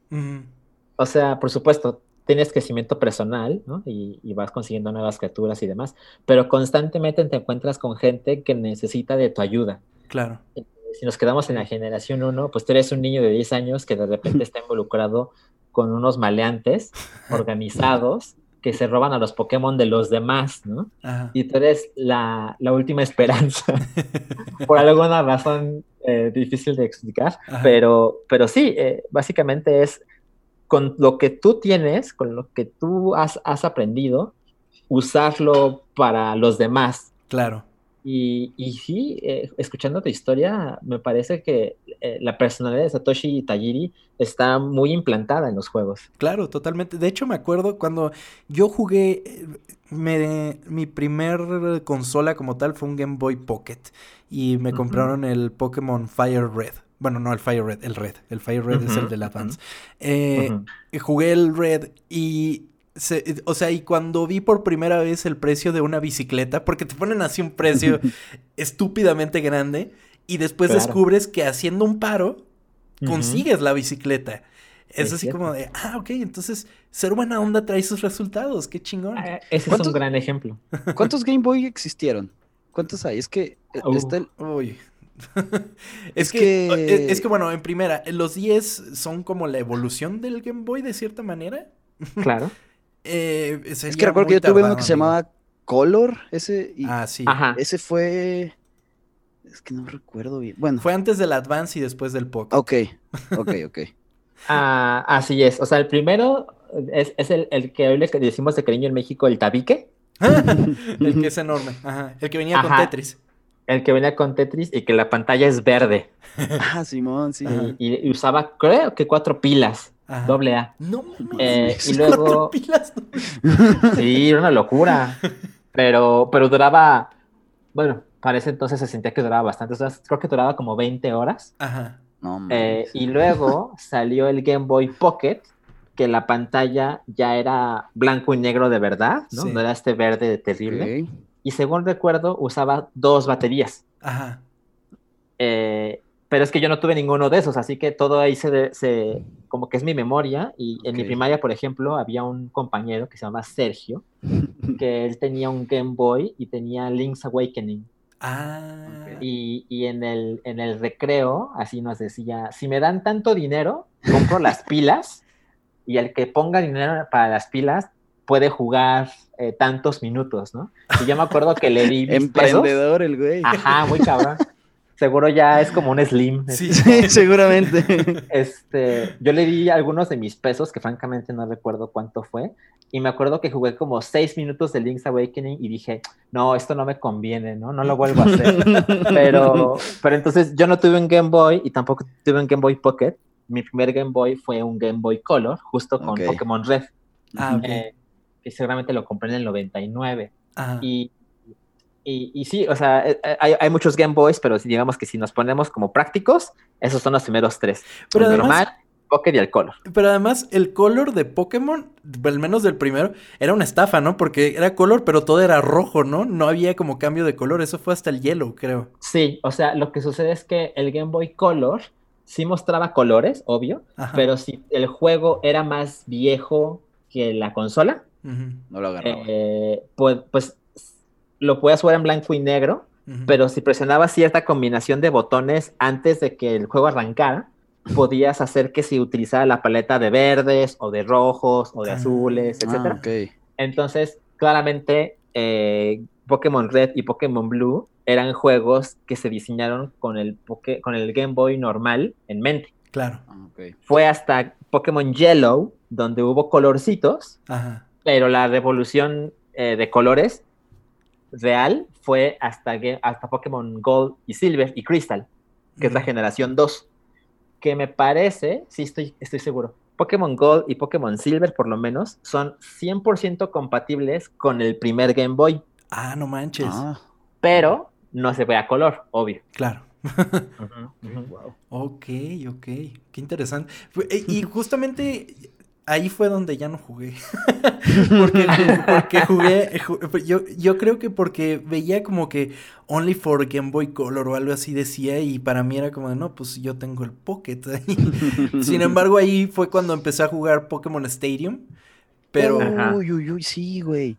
O sea, por supuesto, tienes crecimiento personal, ¿no? Y, vas consiguiendo nuevas criaturas y demás, pero constantemente te encuentras con gente que necesita de tu ayuda. Claro. Si nos quedamos en la generación 1, pues tú eres un niño de 10 años que de repente está involucrado con unos maleantes organizados que se roban a los Pokémon de los demás, ¿no? Y tú eres la, última esperanza. Por alguna razón eh, difícil de explicar, pero, pero sí, eh, básicamente es con lo que tú tienes, con lo que tú has, has aprendido, usarlo para los demás. Claro. Y, y sí, eh, escuchando tu historia, me parece que eh, la personalidad de Satoshi Tajiri está muy implantada en los juegos. Claro, totalmente. De hecho, me acuerdo cuando yo jugué, eh, me, mi primer consola como tal fue un Game Boy Pocket y me compraron el Pokémon Fire Red. Bueno, no el Fire Red, el Red. El Fire Red es el del Advance. Jugué el Red y o sea, y cuando vi por primera vez el precio de una bicicleta, porque te ponen así un precio estúpidamente grande, y después descubres que haciendo un paro, consigues la bicicleta. Es, así como de, ah, ok, entonces ser buena onda trae sus resultados, qué chingón. Ah, ese es un gran ejemplo. ¿Cuántos Game Boy existieron? ¿Cuántos hay? Es que eh, está el... Uy. es, que, eh, es, que, bueno, en primera, los 10 son como la evolución del Game Boy de cierta manera. Claro. Eh, es que recuerdo que yo tuve uno que se llamaba Color, ese. ah, sí. Ese fue. Es que no recuerdo bien. Bueno. Fue antes del Advance y después del Pocket. Ok, ok, ok. ah, así es. O sea, el primero es, el, el, que hoy le decimos de cariño en México, el tabique. el que es enorme. Ajá. El que venía con Tetris. El que venía con Tetris y que la pantalla es verde. ah, Simón, sí. y, usaba, creo que cuatro pilas. Doble A. No eh, y luego. sí, era una locura. Pero, pero duraba. Bueno, para ese entonces se sentía que duraba bastante. O sea, creo que duraba como 20 horas. Ajá. No, eh, y luego salió el Game Boy Pocket, que la pantalla ya era blanco y negro de verdad, ¿no? No era este verde terrible. Y según recuerdo, usaba dos baterías. Ajá. Eh, pero es que yo no tuve ninguno de esos, así que todo ahí se, se como que es mi memoria. Y en mi primaria, por ejemplo, había un compañero que se llama Sergio, que él tenía un Game Boy y tenía Link's Awakening. Ah. Y, y en, el, en el recreo, así nos decía, si me dan tanto dinero, compro las pilas y el que ponga dinero para las pilas puede jugar eh, tantos minutos, ¿no? Y yo me acuerdo que le di... Emprendedor el güey. Ajá, muy cabrón. Seguro ya es como un slim. Sí. Seguramente. Este, yo le di algunos de mis pesos, que francamente no recuerdo cuánto fue, y me acuerdo que jugué como seis minutos de Link's Awakening y dije, no, esto no me conviene, ¿no? No lo vuelvo a hacer. pero, pero entonces yo no tuve un Game Boy y tampoco tuve un Game Boy Pocket. Mi primer Game Boy fue un Game Boy Color, justo con Ok. Pokémon Red, Ah, ok. eh, que seguramente lo compré en el 99. Ajá. Y, y, y sí, o sea, eh, eh, hay, hay muchos Game Boys, pero digamos que si nos ponemos como prácticos, esos son los primeros tres. Pero el además- normal, Pocket y el Color. Pero además, el color de Pokémon, al menos del primero, era una estafa, ¿no? Porque era color, pero todo era rojo, ¿no? No había como cambio de color. Eso fue hasta el yellow, creo. Sí, o sea, lo que sucede es que el Game Boy Color sí mostraba colores, obvio, Ajá. pero si el juego era más viejo que la consola, No lo agarraba. eh, pues, pues lo podías jugar en blanco y negro, pero si presionabas cierta combinación de botones antes de que el juego arrancara, podías hacer que se utilizara la paleta de verdes o de rojos o de Ah. azules, etcétera. Ah, ok. Entonces, claramente, eh, Pokémon Red y Pokémon Blue eran juegos que se diseñaron con el, Poké- con el Game Boy normal en mente. Claro. Ah, ok. Fue hasta Pokémon Yellow donde hubo colorcitos, Ajá. pero la revolución eh, de colores real fue hasta, Ga- hasta Pokémon Gold y Silver y Crystal, que es la generación 2. Que me parece, sí estoy, estoy seguro, Pokémon Gold y Pokémon Silver por lo menos son 100% compatibles con el primer Game Boy, Ah, no manches. Ah, pero no se ve a color, obvio. Claro. Ok, ok. Qué interesante. Eh, Y justamente ahí fue donde ya no jugué. porque, porque jugué. ju- Yo, yo creo que porque veía como que Only for Game Boy Color o algo así decía. Y para mí era como de no, pues yo tengo el Pocket ahí. Sin embargo, ahí fue cuando empecé a jugar Pokémon Stadium. Pero. Uy, uy, uy, sí, güey.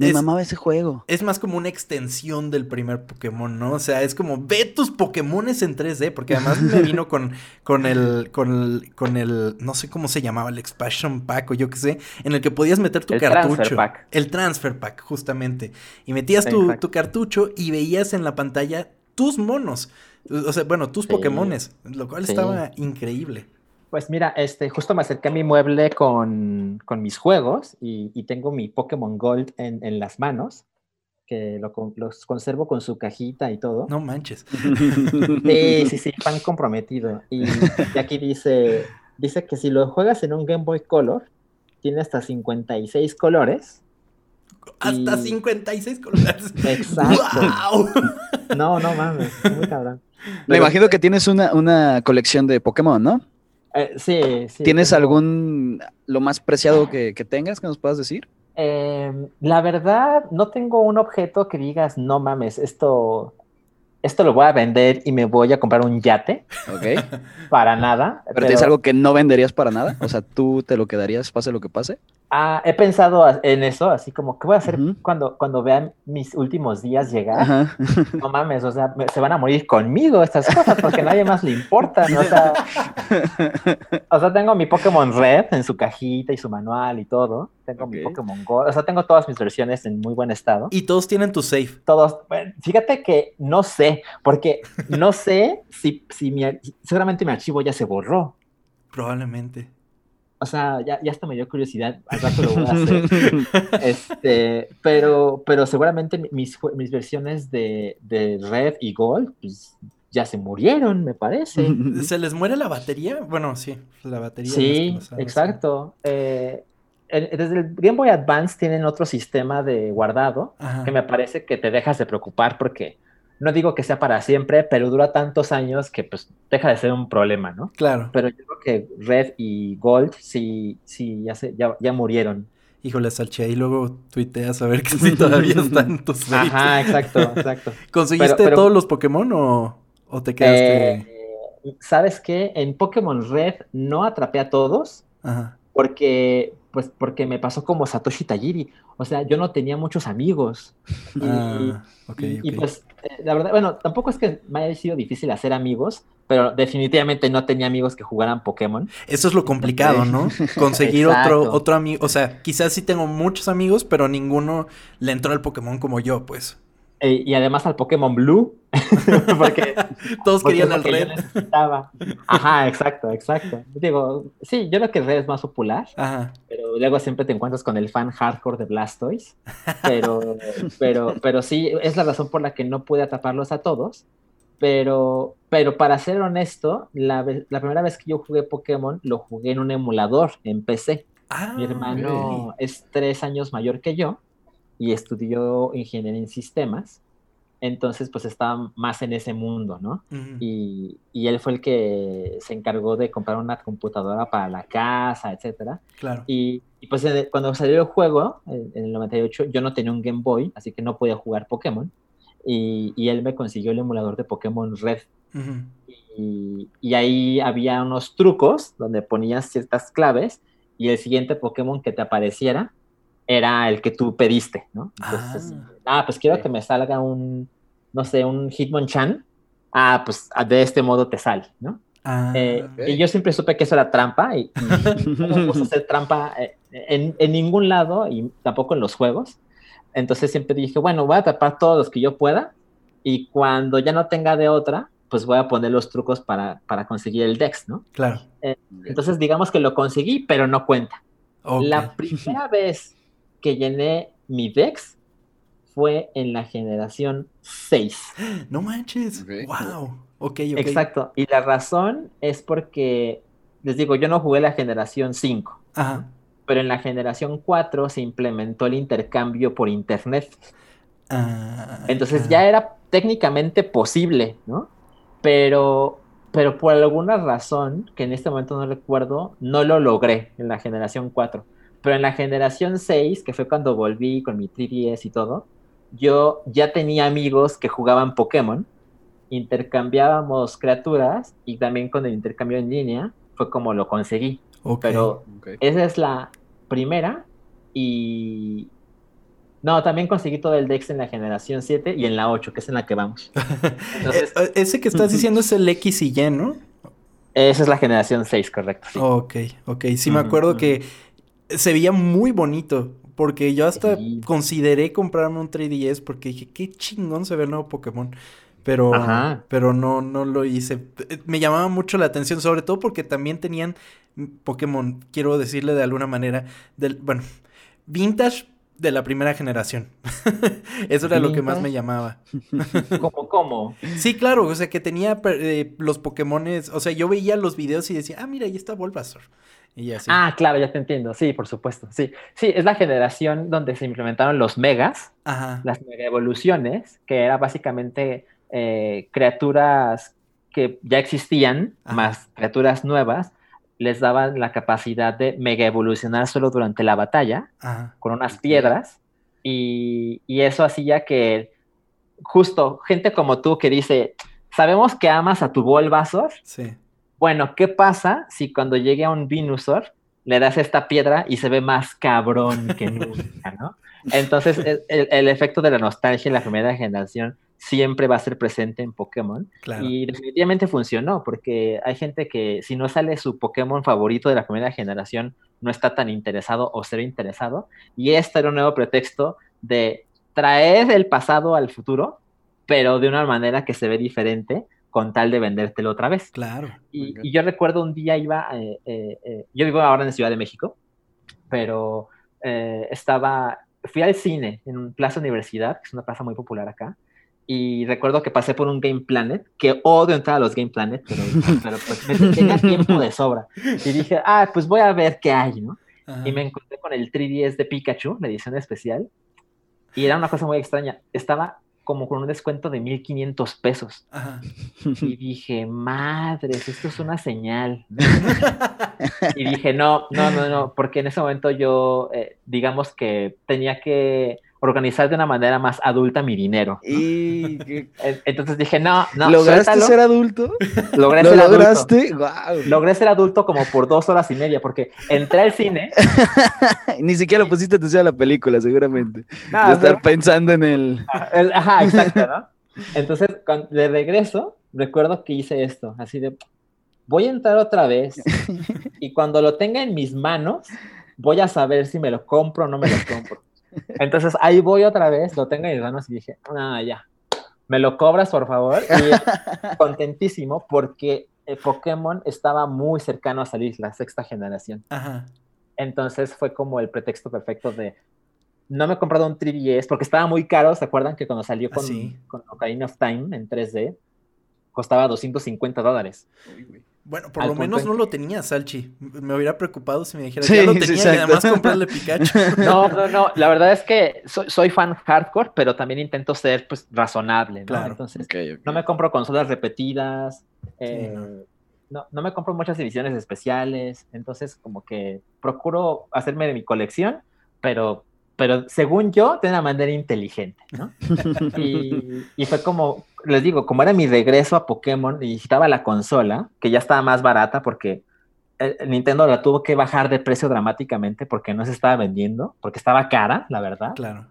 Me Es- mamaba ese juego. Es más como una extensión del primer Pokémon, ¿no? O sea, es como ve tus Pokémones en 3D, porque además me vino con, con el, con el, con el, no sé cómo se llamaba, el expansion pack o yo qué sé, en el que podías meter tu El cartucho. transfer pack. El transfer pack, justamente. Y metías tu, cartucho y veías en la pantalla tus monos. O sea, bueno, tus Sí. Pokémones, lo cual Sí. estaba increíble. Pues mira, este, justo me acerqué a mi mueble con, con mis juegos y, y tengo mi Pokémon Gold en, en las manos, que lo con- los conservo con su cajita y todo. No manches. Sí, sí, sí, fan comprometido. Y, y aquí dice, dice que si lo juegas en un Game Boy Color, tiene hasta 56 colores. Hasta Y- 56 colores. Exacto. ¡Wow! No, no mames, muy cabrón. Me imagino que tienes una, una colección de Pokémon, ¿no? Eh, sí, sí. ¿Tienes tengo- algún, lo más preciado que, que tengas que nos puedas decir? Eh, la verdad, no tengo un objeto que digas, no mames, esto, esto lo voy a vender y me voy a comprar un yate. Ok. Para nada. ¿Pero tienes algo que no venderías para nada? O sea, ¿tú te lo quedarías pase lo que pase? Ah, he pensado en eso, así como, ¿qué voy a hacer cuando, cuando vean mis últimos días llegar? Ajá. No mames, o sea, me- se van a morir conmigo estas cosas porque a nadie más le importan. O sea, o sea, tengo mi Pokémon Red en su cajita y su manual y todo. Tengo mi Ok. Pokémon Gold. O sea, tengo todas mis versiones en muy buen estado. Y todos tienen tu safe. todos, bueno, fíjate que no sé, porque no sé si, si mi, seguramente mi archivo ya se borró. Probablemente. O sea, ya, ya hasta me dio curiosidad, al rato lo voy a hacer. Este, pero, pero seguramente mi- mis, mis versiones de, de Red y Gold pues, ya se murieron, me parece. ¿Se les muere la batería? Bueno, sí, la batería. Sí, cosas, exacto. Eh, desde el Game Boy Advance tienen otro sistema de guardado Ajá. que me parece que te dejas de preocupar porque no digo que sea para siempre, pero dura tantos años que pues deja de ser un problema, ¿no? Claro. Pero yo creo que Red y Gold sí, sí ya, se, ya, ya murieron. Híjole, Salche, y luego tuiteas a ver que si todavía están tus. Ajá, exacto, exacto. ¿Conseguiste Pero- pero- todos los Pokémon o, o te quedaste? Eh, ¿Sabes qué? En Pokémon Red no atrapé a todos Ajá. porque, pues, porque me pasó como Satoshi Tajiri. O sea, yo no tenía muchos amigos. Y, Ah, ok, y- pues, la verdad, bueno, tampoco es que me haya sido difícil hacer amigos, pero definitivamente no tenía amigos que jugaran Pokémon. Eso es lo complicado. ¿no? Conseguir otro, otro amigo. O sea, quizás sí tengo muchos amigos, pero ninguno le entró al Pokémon como yo, pues. Eh, y además al Pokémon Blue, porque todos porque querían al que red. Ajá, exacto, exacto. Digo, sí, yo creo que el red es más popular, Ajá. pero luego siempre te encuentras con el fan hardcore de Blastoise. Pero, pero, pero sí, es la razón por la que no pude atraparlos a todos. Pero, pero para ser honesto, la, la primera vez que yo jugué Pokémon lo jugué en un emulador en PC. Ah, Mi hermano ok. es tres años mayor que yo y estudió ingeniería en sistemas. Entonces, pues estaba más en ese mundo, ¿no? Y, y él fue el que se encargó de comprar una computadora para la casa, etcétera. Claro. Y, y, pues cuando salió el juego, en, en el 98, yo no tenía un Game Boy, así que no podía jugar Pokémon. Y, y él me consiguió el emulador de Pokémon Red. Y, y ahí había unos trucos donde ponías ciertas claves y el siguiente Pokémon que te apareciera era el que tú pediste, ¿no? Entonces, ah, pues quiero que me salga un, no sé, un Hitmonchan. Ah, pues ah, de este modo te sale, ¿no? Ah, Eh, ok. Y yo siempre supe que eso era trampa y, y no gusta hacer trampa eh, en, en ningún lado y tampoco en los juegos. Entonces siempre dije, bueno, voy a tapar todos los que yo pueda y cuando ya no tenga de otra, pues voy a poner los trucos para, para conseguir el Dex, ¿no? claro. Entonces digamos que lo conseguí, pero no cuenta. Ok. La primera vez que llené mi Dex fue en la generación 6. No manches. Ok. Wow. Ok, ok. Exacto. Y la razón es porque, les digo, yo no jugué la generación 5, Ajá. pero en la generación 4 se implementó el intercambio por internet. Ah, Entonces ya era técnicamente posible, ¿no? Pero, pero por alguna razón, que en este momento no recuerdo, no lo logré en la generación 4. Pero en la generación 6, que fue cuando volví con mi 3DS y todo, yo ya tenía amigos que jugaban Pokémon, intercambiábamos criaturas y también con el intercambio en línea fue como lo conseguí. Ok. Pero Ok. esa es la primera y... No, también conseguí todo el Dex en la generación 7 y en la 8, que es en la que vamos. Entonces, Eh, ese que estás diciendo es el X y Y, ¿no? esa es la generación 6, correcto. sí. Ok, ok. Sí, me acuerdo que se veía muy bonito. Porque yo hasta Sí. consideré comprarme un 3DS porque dije, qué chingón se ve el nuevo Pokémon. Pero, Ajá. pero no, no lo hice. Me llamaba mucho la atención, sobre todo porque también tenían Pokémon, quiero decirle de alguna manera, del, bueno, vintage de la primera generación. Eso era lo que más me llamaba. ¿Cómo, cómo? Sí, claro, o sea, que tenía eh, los Pokémones, o sea, yo veía los videos y decía, ah, mira, ahí está Bulbasaur. Y así. Ah, claro, ya te entiendo. Sí, por supuesto. Sí, sí, es la generación donde se implementaron los megas, Ajá. las mega evoluciones, que era básicamente eh, criaturas que ya existían, Ajá. más criaturas nuevas, les daban la capacidad de mega evolucionar solo durante la batalla. Ajá. con unas piedras y, y eso hacía que justo gente como tú que dice, sabemos que amas a tu Bulbasaur, Sí. Bueno, ¿qué pasa si cuando llegue a un Venusaur le das esta piedra y se ve más cabrón que nunca, ¿no? Entonces el, el- el efecto de la nostalgia en la primera generación siempre va a ser presente en Pokémon Claro. y definitivamente funcionó, porque hay gente que si no sale su Pokémon favorito de la primera generación, no está tan interesado o cero interesado. Y este era un nuevo pretexto de traer el pasado al futuro, pero de una manera que se ve diferente, con tal de vendértelo otra vez. Claro. Y, yo recuerdo un día iba, eh, eh, eh, yo vivo ahora en Ciudad de México, pero eh, estaba, fui al cine en Plaza Universidad, que es una plaza muy popular acá, y recuerdo que pasé por un Game Planet, que odio entrar a los Game Planet, pero, pero pues me- tenía tiempo de sobra. Y dije, ah, pues voy a ver qué hay, ¿no? Ajá. Y me encontré con el 3DS de Pikachu, la edición especial, y era una cosa muy extraña. Estaba como con un descuento de 1500 pesos. Ajá. Y dije, madres, esto es una señal. y dije, no, no, no, no, porque en ese momento yo, eh, digamos que tenía que organizar de una manera más adulta mi dinero. ¿Y Entonces dije, no, no, ¿Lograste suéltalo. ser adulto? Logré ¿Lo ser adulto. lograste? ¡Guau! Logré ser adulto como por dos horas y media, porque entré al cine. Ni siquiera le pusiste atención a la película, seguramente. No, de estar pensando en el... El- ajá, exacto, ¿no? Entonces, cuando, de regreso, recuerdo que hice esto, así de, voy a entrar otra vez y cuando lo tenga en mis manos, voy a saber si me lo compro o no me lo compro. Entonces, ahí voy otra vez, lo tengo en mis manos y dije, ah, ya, me lo cobras, por favor. Y contentísimo porque el Pokémon estaba muy cercano a salir, la sexta generación. Ajá. Entonces fue como el pretexto perfecto de no me he comprado un 3DS porque estaba muy caro. ¿Se acuerdan que cuando salió con, sí. con Ocarina of Time en 3D costaba 250 dólares? Bueno, por lo menos en no lo tenía, Salchi. Me hubiera preocupado si me dijera Sí, ya lo sí, tenía y además comprarle Pikachu. No, no, no. La verdad es que soy, soy fan hardcore, pero también intento ser pues razonable, ¿no? Claro. Entonces, no me compro consolas repetidas. eh, no. no. No, me compro muchas ediciones especiales. Entonces, como que procuro hacerme de mi colección, pero, pero según yo, de una manera inteligente, ¿no? y, y fue como, les digo, como era mi regreso a Pokémon, necesitaba la consola, que ya estaba más barata porque el Nintendo la tuvo que bajar de precio dramáticamente porque no se estaba vendiendo, porque estaba cara, la verdad. Claro.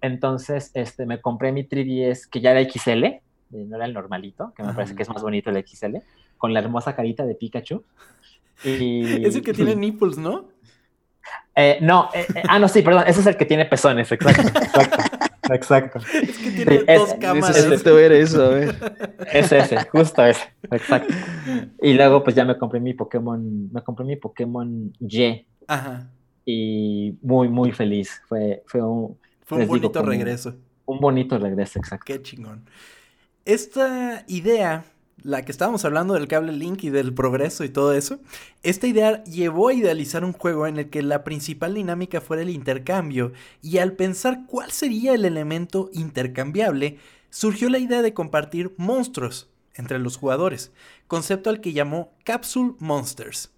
Entonces, este, me compré mi 3DS, que ya era XL, eh, no era el normalito, que me Ajá. parece que es más bonito el XL, con la hermosa carita de Pikachu. Y... Es el que tiene nipples, ¿no? Eh, no, eh, eh, ah, no, sí, perdón, ese es el que tiene pezones, exacto, exacto, exacto. Es que tiene Sí, es- dos cámaras. Necesito ver eso, a ver. Ese, ese, justo ese, exacto. Y luego, pues ya me compré mi Pokémon, me compré mi Pokémon Y Ajá. y muy, muy feliz. Fue, fue un, Fue un digo, bonito regreso. un bonito regreso, exacto. Qué chingón. Esta idea, la que estábamos hablando del cable link y del progreso y todo eso, esta idea llevó a idealizar un juego en el que la principal dinámica fuera el intercambio y al pensar cuál sería el elemento intercambiable, surgió la idea de compartir monstruos entre los jugadores, concepto al que llamó Capsule Monsters.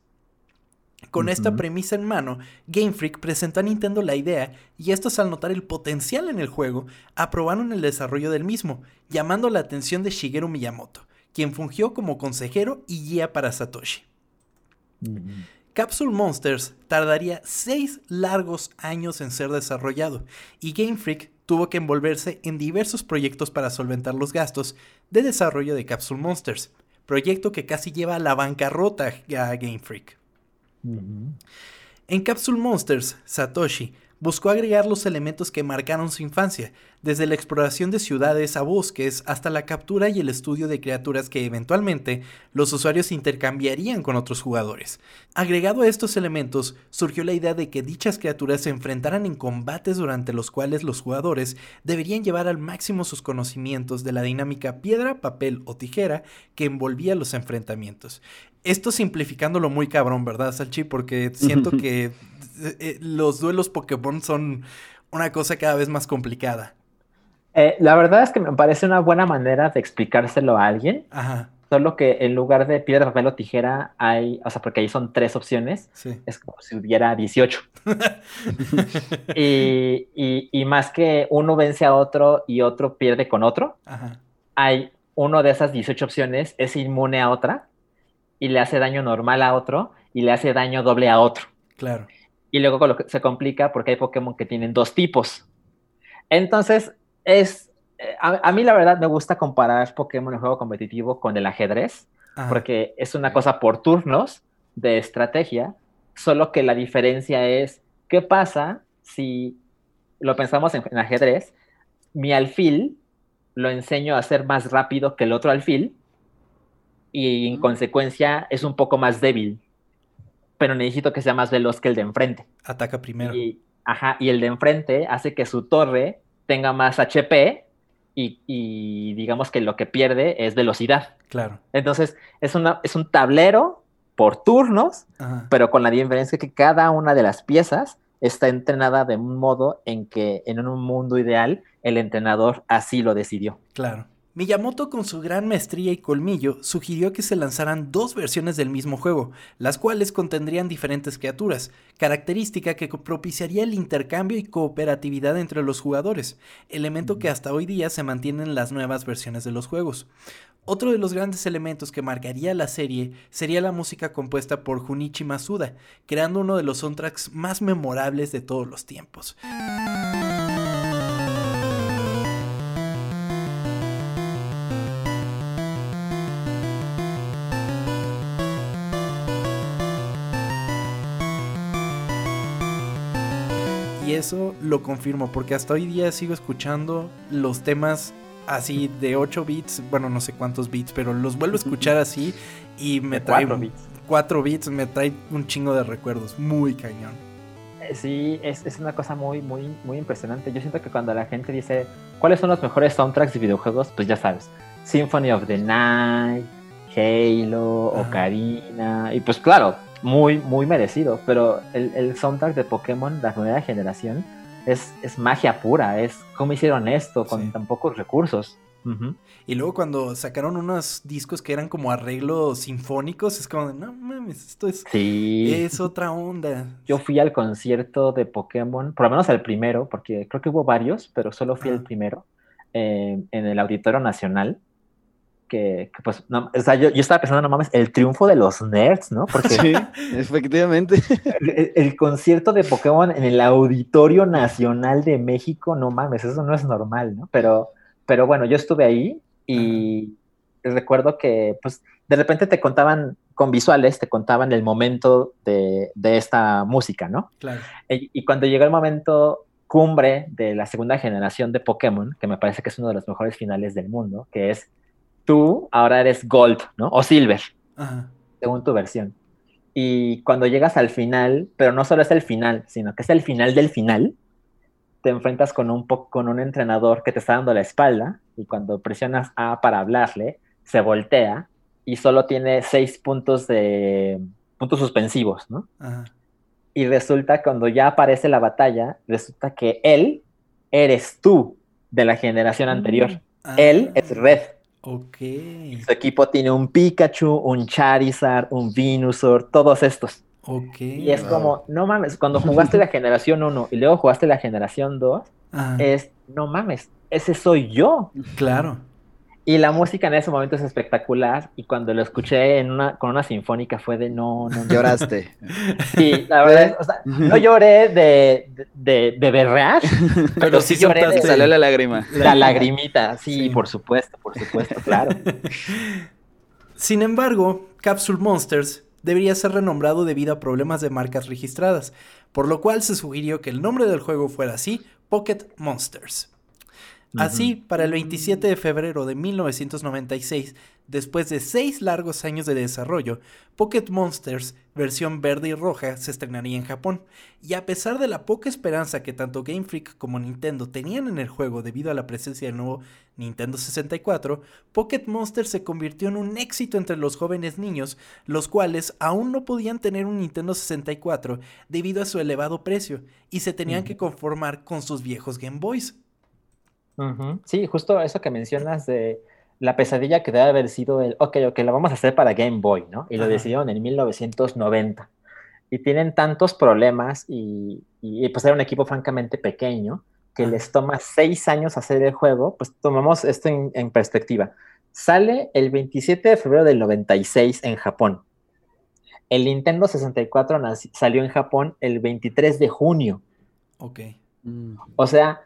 Con esta premisa en mano, Game Freak presentó a Nintendo la idea y estos al notar el potencial en el juego, aprobaron el desarrollo del mismo, llamando la atención de Shigeru Miyamoto, quien fungió como consejero y guía para Satoshi. Capsule Monsters tardaría seis largos años en ser desarrollado y Game Freak tuvo que envolverse en diversos proyectos para solventar los gastos de desarrollo de Capsule Monsters, proyecto que casi lleva a la bancarrota a Game Freak. En Capsule Monsters, Satoshi buscó agregar los elementos que marcaron su infancia, desde la exploración de ciudades a bosques hasta la captura y el estudio de criaturas que eventualmente los usuarios intercambiarían con otros jugadores. Agregado a estos elementos, surgió la idea de que dichas criaturas se enfrentaran en combates durante los cuales los jugadores deberían llevar al máximo sus conocimientos de la dinámica piedra, papel o tijera que envolvía los enfrentamientos. Esto simplificándolo muy cabrón, ¿verdad, Salchi? Porque siento que eh, los duelos Pokémon son una cosa cada vez más complicada. Eh, la verdad es que me parece una buena manera de explicárselo a alguien, Ajá, solo que en lugar de piedra, papel o tijera hay, o sea, porque ahí son tres opciones, sí. es como si hubiera 18. y, y- y más que uno vence a otro y otro pierde con otro, Ajá, hay uno de esas 18 opciones es inmune a otra y le hace daño normal a otro y le hace daño doble a otro. claro. Y luego con lo que se complica porque hay Pokémon que tienen dos tipos. Entonces, es. eh, A, a mí, la verdad, me gusta comparar Pokémon en juego competitivo con el ajedrez, Ajá, porque es una cosa por turnos de estrategia, solo que la diferencia es: ¿qué pasa si lo pensamos en, en ajedrez? Mi alfil lo enseño a ser más rápido que el otro alfil y en Mm. consecuencia es un poco más débil, pero necesito que sea más veloz que el de enfrente. Ataca primero. Y, ajá, y el de enfrente hace que su torre tenga más HP y, y digamos que lo que pierde es velocidad. Claro. Entonces es, una, es un tablero por turnos, Ajá. pero con la diferencia que cada una de las piezas está entrenada de un modo en que en un mundo ideal el entrenador así lo decidió. Claro. Miyamoto con su gran maestría y colmillo sugirió que se lanzaran dos versiones del mismo juego, las cuales contendrían diferentes criaturas, característica que propiciaría el intercambio y cooperatividad entre los jugadores, elemento que hasta hoy día se mantiene en las nuevas versiones de los juegos. Otro de los grandes elementos que marcaría la serie sería la música compuesta por Junichi Masuda, creando uno de los soundtracks más memorables de todos los tiempos. Eso lo confirmo, porque hasta hoy día sigo escuchando los temas así de 8 bits, bueno, no sé cuántos bits, pero los vuelvo a escuchar así y me trae 4 bits. 4 bits, me trae un chingo de recuerdos, muy cañón. Eh, Sí, es, es una cosa muy, muy, muy impresionante. Yo siento que cuando la gente dice cuáles son los mejores soundtracks de videojuegos, pues ya sabes, Symphony of the Night, Halo. Ocarina, y pues claro, muy, muy merecido, pero el, el soundtrack de Pokémon, la nueva generación, es, es magia pura, es cómo hicieron esto con Sí. tan pocos recursos. Y luego cuando sacaron unos discos que eran como arreglos sinfónicos, es como, no mames, esto es, Sí. es otra onda. Yo fui al concierto de Pokémon, por lo menos al primero, porque creo que hubo varios, pero solo fui al primero, eh, en el Auditorio Nacional. Que, que, pues, no, o sea, yo, yo estaba pensando, no mames, el triunfo de los nerds, ¿no? Porque Sí, efectivamente. el, el concierto de Pokémon en el Auditorio Nacional de México, no mames, eso no es normal, ¿no? Pero, pero bueno, yo estuve ahí y recuerdo que, pues, de repente te contaban con visuales, te contaban el momento de, de esta música, ¿no? Claro. Y, y cuando llegó el momento cumbre de la segunda generación de Pokémon, que me parece que es uno de los mejores finales del mundo, que es tú ahora eres Gold, ¿no? O Silver, Ajá. según tu versión. Y cuando llegas al final, pero no solo es el final, sino que es el final del final, te enfrentas con un, con un entrenador que te está dando la espalda y cuando presionas A para hablarle, se voltea y solo tiene seis puntos de puntos suspensivos, ¿no? Ajá. Y resulta cuando ya aparece la batalla, resulta que él eres tú de la generación anterior. Ah, Él es Red. Ok. Su equipo tiene un Pikachu, un Charizard, un Venusaur, todos estos. Ok. Y es Wow. como, no mames, cuando jugaste la generación 1 y luego jugaste la generación 2, Ajá. es, no mames, ese soy yo. Claro. Y la música en ese momento es espectacular. Y cuando lo escuché en una, con una sinfónica fue de no, no, no. Lloraste. Sí, la verdad, es- o sea, no lloré de, de, de, de berrear, Pero sí lloré de- Te soltaste salió la lágrima. la lagrimita. Sí, Sí. por supuesto, por supuesto, claro. Sin embargo, Capsule Monsters debería ser renombrado debido a problemas de marcas registradas, por lo cual se sugirió que el nombre del juego fuera así, Pocket Monsters. Así, para el 27 de febrero de 1996, después de seis largos años de desarrollo, Pocket Monsters versión verde y roja se estrenaría en Japón. Y a pesar de la poca esperanza que tanto Game Freak como Nintendo tenían en el juego debido a la presencia del nuevo Nintendo 64, Pocket Monsters se convirtió en un éxito entre los jóvenes niños, los cuales aún no podían tener un Nintendo 64 debido a su elevado precio y se tenían que conformar con sus viejos Game Boys. Sí, justo eso que mencionas de la pesadilla que debe haber sido el, ok, ok, lo vamos a hacer para Game Boy, ¿no? Y lo Ajá. decidieron en 1990. Y tienen tantos problemas y, y, pues era un equipo francamente pequeño que Ajá. les toma seis años hacer el juego, pues tomamos esto en, en perspectiva. Sale el 27 de febrero del 96 en Japón. El Nintendo 64 naci- salió en Japón el 23 de junio. Ok. Mm. O sea,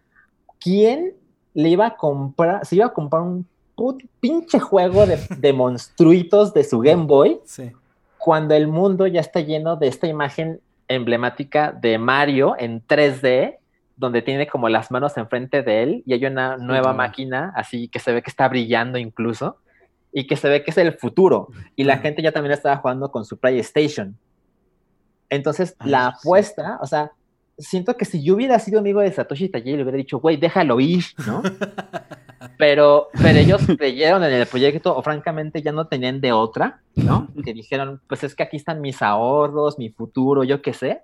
¿quién le iba a comprar, se iba a comprar un put- pinche juego de, de monstruitos de su Game Boy Sí. cuando el mundo ya está lleno de esta imagen emblemática de Mario en 3D, donde tiene como las manos enfrente de él y hay una nueva máquina así que se ve que está brillando incluso y que se ve que es el futuro y la gente ya también estaba jugando con su PlayStation. Entonces, Ay, la sí. apuesta, o sea, siento que si yo hubiera sido amigo de Satoshi Tajiri, le hubiera dicho, güey, déjalo ir, ¿no? pero, pero ellos creyeron en el proyecto o francamente ya no tenían de otra, ¿no? Que dijeron, pues es que aquí están mis ahorros, mi futuro, yo qué sé,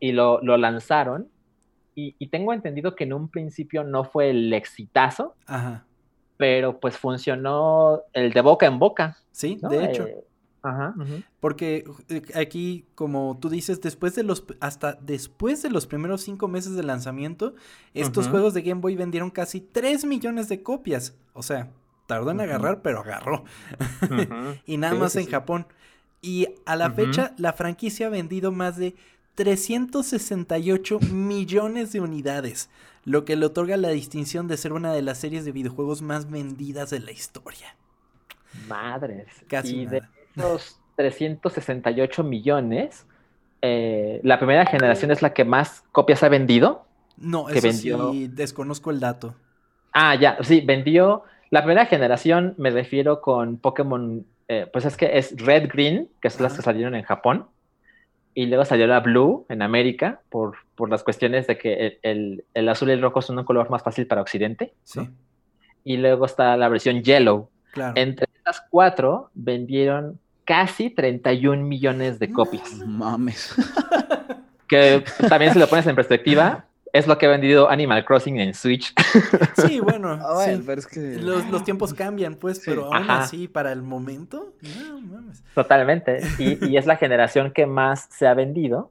y lo, lo lanzaron. Y, y tengo entendido que en un principio no fue el exitazo, Ajá. pero pues funcionó el de boca en boca, Sí, ¿no? de hecho. Eh, ajá. Porque eh, aquí, como tú dices, después de los, hasta después de los primeros cinco meses de lanzamiento, estos juegos de Game Boy vendieron casi 3 millones de copias. O sea, tardó en agarrar, pero agarró. Y nada Sí, más sí, en sí. Japón. Y a la fecha, la franquicia ha vendido más de 368 millones de unidades, lo que le otorga la distinción de ser una de las series de videojuegos más vendidas de la historia. Madres. Casi y de esos 368 millones, eh, la primera generación es la que más copias ha vendido. No, que eso vendió- sí, desconozco el dato. Ah, ya, sí, vendió. La primera generación me refiero con Pokémon, eh, pues es que es Red Green, que son las que salieron en Japón, y luego salió la Blue en América, por, por las cuestiones de que el, el- el azul y el rojo son un color más fácil para Occidente, Sí, y luego está la versión Yellow. claro. Entre estas cuatro vendieron casi 31 millones de copias, Mames. que también si lo pones en perspectiva, es lo que ha vendido Animal Crossing en Switch. Sí, bueno, Ah, bueno, sí. pero es que. Los, los tiempos cambian, pues, Sí. pero aún Ajá. así, para el momento, no mames. Totalmente. Y, y es la generación que más se ha vendido.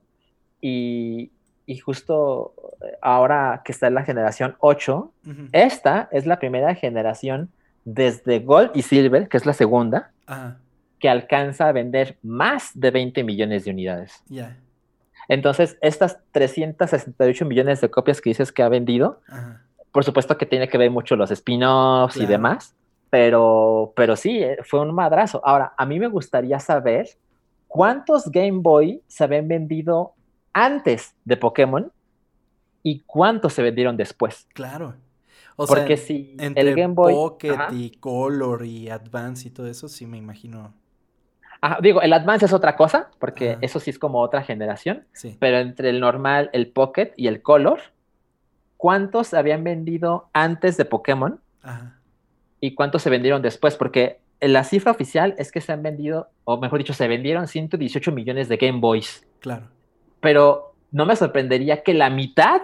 Y, y justo eh, ahora que está en la generación 8, Ujú. esta es la primera generación desde Gold y Silver, que es la segunda, Ajá, que alcanza a vender más de 20 millones de unidades. ya. Entonces, estas 368 millones de copias que dices que ha vendido, Ajá. por supuesto que tiene que ver mucho los spin-offs y demás, pero, pero sí, eh, fue un madrazo. Ahora, a mí me gustaría saber cuántos Game Boy se habían vendido antes de Pokémon y cuántos se vendieron después. Claro. O Porque sea, si entre el Game Boy... Pocket Ajá. y Color y Advance y todo eso, sí me imagino. Ajá, digo, el Advance es otra cosa, porque Ajá. eso sí es como otra generación, Sí. pero entre el normal, el Pocket y el Color, ¿cuántos habían vendido antes de Pokémon Ajá. y cuántos se vendieron después, porque la cifra oficial es que se han vendido, o mejor dicho, se vendieron 118 millones de Game Boys, Claro. pero no me sorprendería que la mitad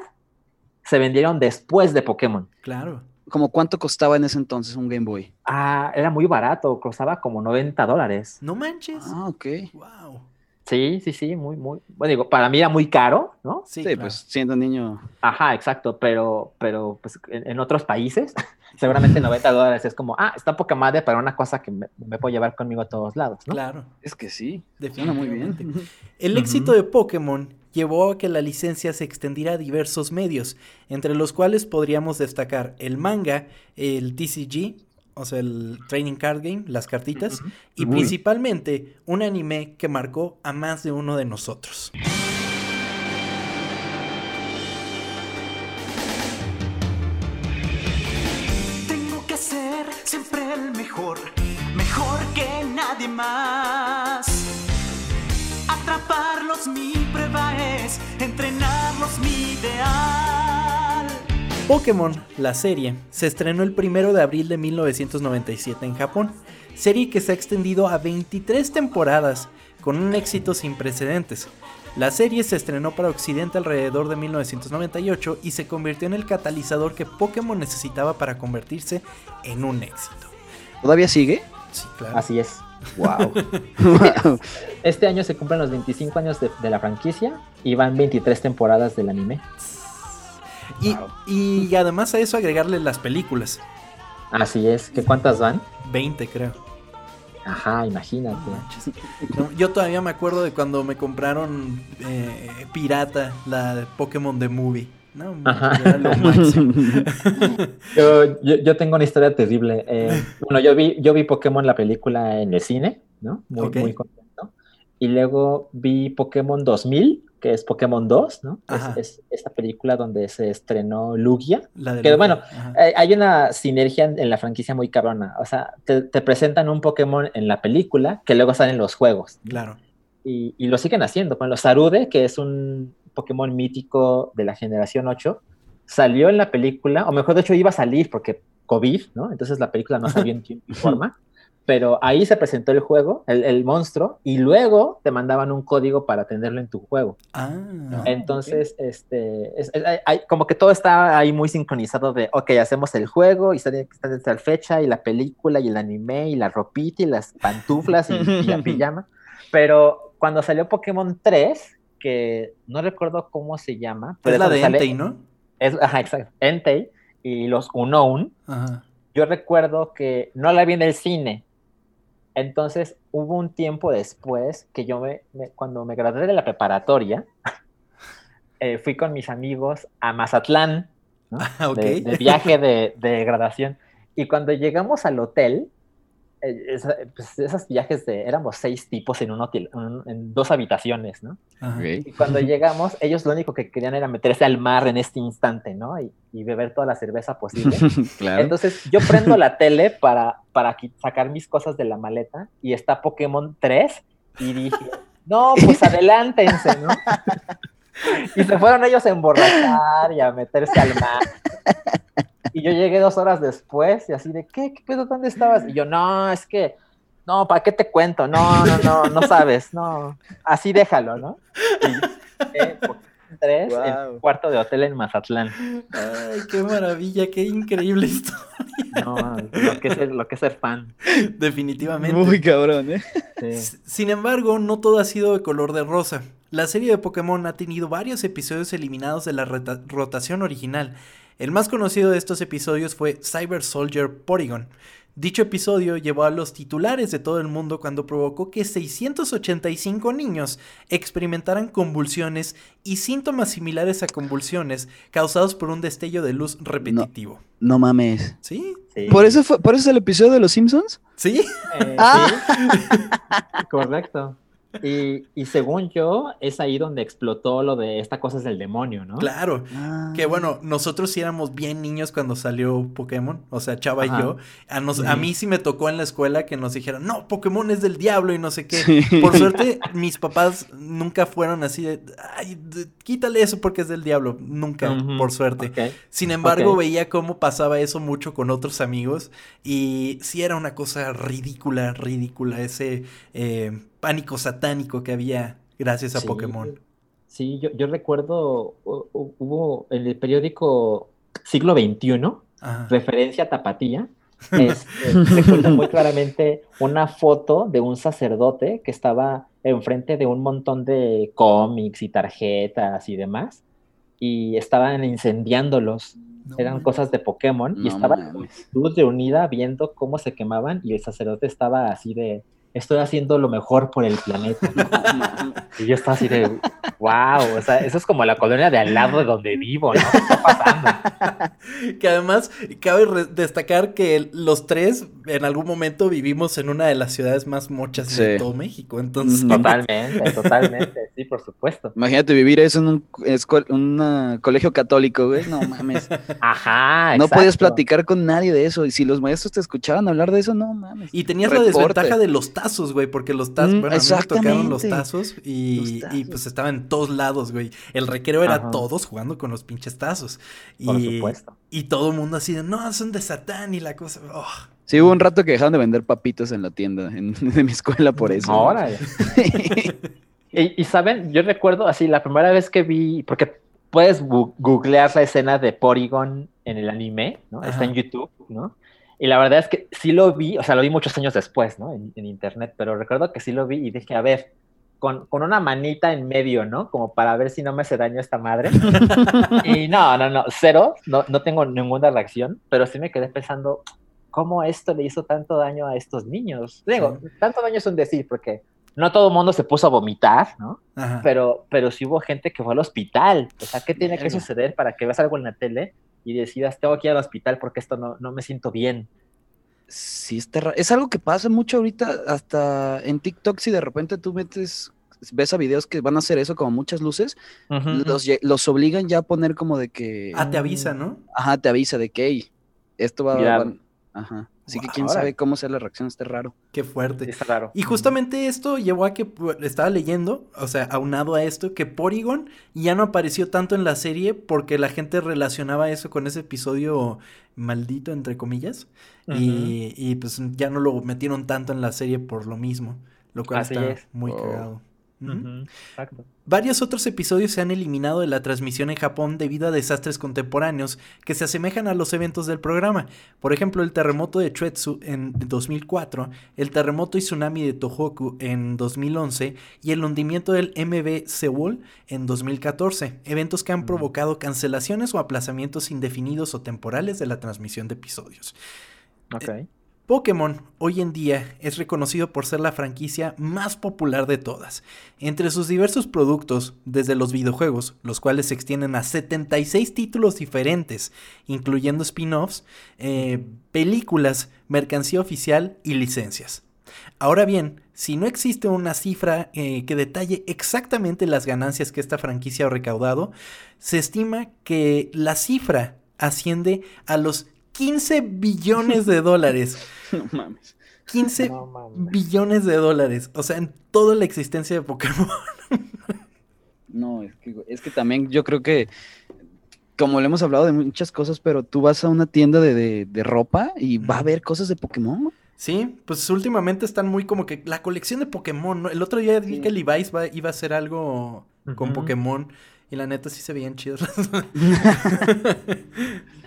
se vendieron después de Pokémon. Claro. ¿Como cuánto costaba en ese entonces un Game Boy? Ah, era muy barato, costaba como 90 dólares. No manches. Ah, ok. Wow. Sí, sí, sí, muy, muy, bueno, digo, para mí era muy caro, ¿no? Sí, Sí, claro. pues siendo niño. Ajá, exacto, pero, pero pues en, en otros países, seguramente 90 dólares es como, ah, está poca madre para una cosa que me, me puedo llevar conmigo a todos lados, ¿no? Claro. Es que sí. Suena muy Definitivamente. bien. El éxito de Pokémon llevó a que la licencia se extendiera a diversos medios, entre los cuales podríamos destacar el manga, el TCG, o sea, el Training Card Game, las cartitas, y Uy. principalmente un anime que marcó a más de uno de nosotros. Tengo que ser siempre el mejor, mejor que nadie más. Pokémon, la serie, se estrenó el 1 de abril de 1997 en Japón, serie que se ha extendido a 23 temporadas, con un éxito sin precedentes. La serie se estrenó para Occidente alrededor de 1998 y se convirtió en el catalizador que Pokémon necesitaba para convertirse en un éxito. ¿Todavía sigue? Sí, claro. Así es. Wow. Este año se cumplen los 25 años de, de la franquicia y van 23 temporadas del anime. Y, Wow. y además a eso agregarle las películas. Así es. ¿Qué cuántas van? 20 creo. Ajá, imagínate. No, yo todavía me acuerdo de cuando me compraron eh, pirata la de Pokémon The Movie. No, Ajá. era lo máximo. Yo, yo, yo tengo una historia terrible. Eh, bueno, yo vi, yo vi Pokémon la película en el cine, ¿no? Muy, Ok. muy contento. Y luego vi Pokémon 2000, que es Pokémon 2, ¿no? Es, es esta película donde se estrenó Lugia. La de Que Lugia, bueno. Eh, hay una sinergia en, en la franquicia muy cabrona. O sea, te, te presentan un Pokémon en la película que luego salen los juegos. Claro. Y, y lo siguen haciendo. Con los Sarude, que es un Pokémon mítico de la generación 8, salió en la película, o mejor de hecho iba a salir porque COVID, ¿no? Entonces la película no salió en tiempo y forma. Pero ahí se presentó el juego, el, el monstruo, y luego te mandaban un código para tenerlo en tu juego. Ah, Entonces, este, es- es- hay- como que todo está ahí muy sincronizado de, ok, hacemos el juego y está está de tal fecha y la película y el anime y la ropita y las pantuflas y, y la pijama. Pero cuando salió Pokémon 3, que no recuerdo cómo se llama, pero es la de Entei, ¿no? Es, ajá, exacto, Entei y los Unown, Ajá. yo recuerdo que no la vi en el cine. Entonces hubo un tiempo después que yo me, me- cuando me gradué de la preparatoria, eh, fui con mis amigos a Mazatlán, ¿no? Ah, de, de viaje de, de graduación. Y cuando llegamos al hotel, esa- pues, esos viajes de, éramos seis tipos en un hotel, un- en dos habitaciones, ¿no? Ajá. Y cuando llegamos, ellos lo único que querían era meterse al mar en este instante, ¿no? Y, y beber toda la cerveza posible. claro. Entonces yo prendo la tele para, para sacar mis cosas de la maleta y está Pokémon 3 y dije, no, pues adelántense, ¿no? Y se fueron ellos a emborrachar y a meterse al mar. Y yo llegué dos horas después y así de, ¿qué? ¿Qué pedo? ¿Dónde estabas? Y yo, no, es que, no, ¿para qué te cuento? No, no, no, no sabes, no. Así déjalo, ¿no? Y yo, eh, Pokémon 3 en Guau. un cuarto de hotel en Mazatlán. Ay, qué maravilla, qué increíble historia. No, lo que es, ser- lo que es ser fan. Definitivamente. Muy cabrón, ¿eh? Sí. Sin embargo, no todo ha sido de color de rosa. La serie de Pokémon ha tenido varios episodios eliminados de la rotación original. El más conocido de estos episodios fue Cyber Soldier Porygon. Dicho episodio llevó a los titulares de todo el mundo cuando provocó que 685 niños experimentaran convulsiones y síntomas similares a convulsiones causados por un destello de luz repetitivo. No mames. ¿Sí? Sí. ¿Por eso, fue, ¿Por eso es el episodio de Los Simpsons? ¿Sí? Eh, Ah. sí. Correcto. Y, y según yo, es ahí donde explotó lo de esta cosa es del demonio, ¿no? Claro. Ah. Que bueno, nosotros sí éramos bien niños cuando salió Pokémon, o sea, Chava y yo. A, nos- a Ujú. mí sí me tocó en la escuela que nos dijeron, no, Pokémon es del diablo y no sé qué. Sí. Por suerte, mis papás nunca fueron así de, ay, quítale eso porque es del diablo. Nunca, por suerte. Sin embargo, veía cómo pasaba eso mucho con otros amigos y sí era una cosa ridícula, ridícula, ese eh, pánico satánico que había gracias a Sí. Pokémon. Sí, yo, yo recuerdo, hu- hu- hubo en el periódico Siglo XXI, Ajá. referencia a Tapatía, este, recuerdo muy claramente una foto de un sacerdote que estaba enfrente de un montón de cómics y tarjetas y demás, y estaban incendiándolos. No Eran cosas de Pokémon, y estaba la multitud reunida viendo cómo se quemaban, y el sacerdote estaba así de, estoy haciendo lo mejor por el planeta. Y yo estaba así de, wow, o sea, eso es como la colonia de al lado de donde vivo, ¿no? ¿Qué está pasando? Que además cabe destacar que los tres en algún momento vivimos en una de las ciudades más mochas de todo México. Entonces. Totalmente, totalmente, sí, por supuesto. Imagínate vivir eso en un colegio católico, güey. No mames. Ajá, No podías platicar con nadie de eso. Y si los maestros te escuchaban hablar de eso, no mames. y tenías la desventaja de los tazos, güey, porque los tazos, Mm, bueno, a mí me tocaron los tazos y, Los y, pues estaban en todos lados, güey. El recreo era Ajá. todos jugando con los pinches tazos. Y, Por supuesto. y todo el mundo así de, no, son de Satán y la cosa. oh. Sí, hubo un rato que dejaron de vender papitas en la tienda en- de mi escuela por eso. Órale. Y, y, saben, yo recuerdo así la primera vez que vi, porque puedes googlear la escena de Porygon en el anime, ¿no? Está en YouTube, ¿no? Y la verdad es que sí lo vi, o sea, lo vi muchos años después, ¿no? En, en internet, pero recuerdo que sí lo vi y dije, a ver, con, con una manita en medio, ¿no? Como para ver si no me hace daño esta madre. y no, no, no, cero, no, no tengo ninguna reacción, pero sí me quedé pensando, ¿cómo esto le hizo tanto daño a estos niños? Digo, tanto daño es un decir, porque no todo el mundo se puso a vomitar, ¿no? Ajá. Pero, pero sí hubo gente que fue al hospital. O sea, ¿qué tiene que suceder para que veas algo en la tele y decidas, tengo que ir al hospital porque esto no, no me siento bien? Sí, está Es algo que pasa mucho ahorita, hasta en TikTok, si de repente tú metes, ves a videos que van a hacer eso, como muchas luces, los, los obligan ya a poner como de que, Ah, te avisa, ¿no? ajá, te avisa de que, "Ey, esto va, Cuidado. van-". ajá. Así que quién sabe cómo sea la reacción, está raro. Qué fuerte. Está raro. Y justamente esto llevó a que pu- estaba leyendo, o sea, aunado a esto, que Porygon ya no apareció tanto en la serie porque la gente relacionaba eso con ese episodio maldito, entre comillas, y, y, pues ya no lo metieron tanto en la serie por lo mismo, lo cual Así está es. muy Oh. cagado. Exacto. Varios otros episodios se han eliminado de la transmisión en Japón debido a desastres contemporáneos que se asemejan a los eventos del programa. Por ejemplo, el terremoto de Chuetsu en 2004, el terremoto y tsunami de Tohoku en 2011 y el hundimiento del MV Seoul en 2014, eventos que han provocado cancelaciones o aplazamientos indefinidos o temporales de la transmisión de episodios. Ok. Pokémon hoy en día es reconocido por ser la franquicia más popular de todas. Entre sus diversos productos, desde los videojuegos, los cuales se extienden a 76 títulos diferentes, incluyendo spin-offs, eh, películas, mercancía oficial y licencias. Ahora bien, si no existe una cifra eh, que detalle exactamente las ganancias que esta franquicia ha recaudado, se estima que la cifra asciende a los 15 billones de dólares. No mames. 15 No mames. billones de dólares. O sea, en toda la existencia de Pokémon. No, es que, es que también yo creo que, como le hemos hablado de muchas cosas, pero tú vas a una tienda de, de- de ropa y va a haber cosas de Pokémon. Sí, pues últimamente están muy como que la colección de Pokémon, ¿no? El otro día vi Sí. que Levi's va- iba a hacer algo con. Pokémon y la neta sí se veían chidos.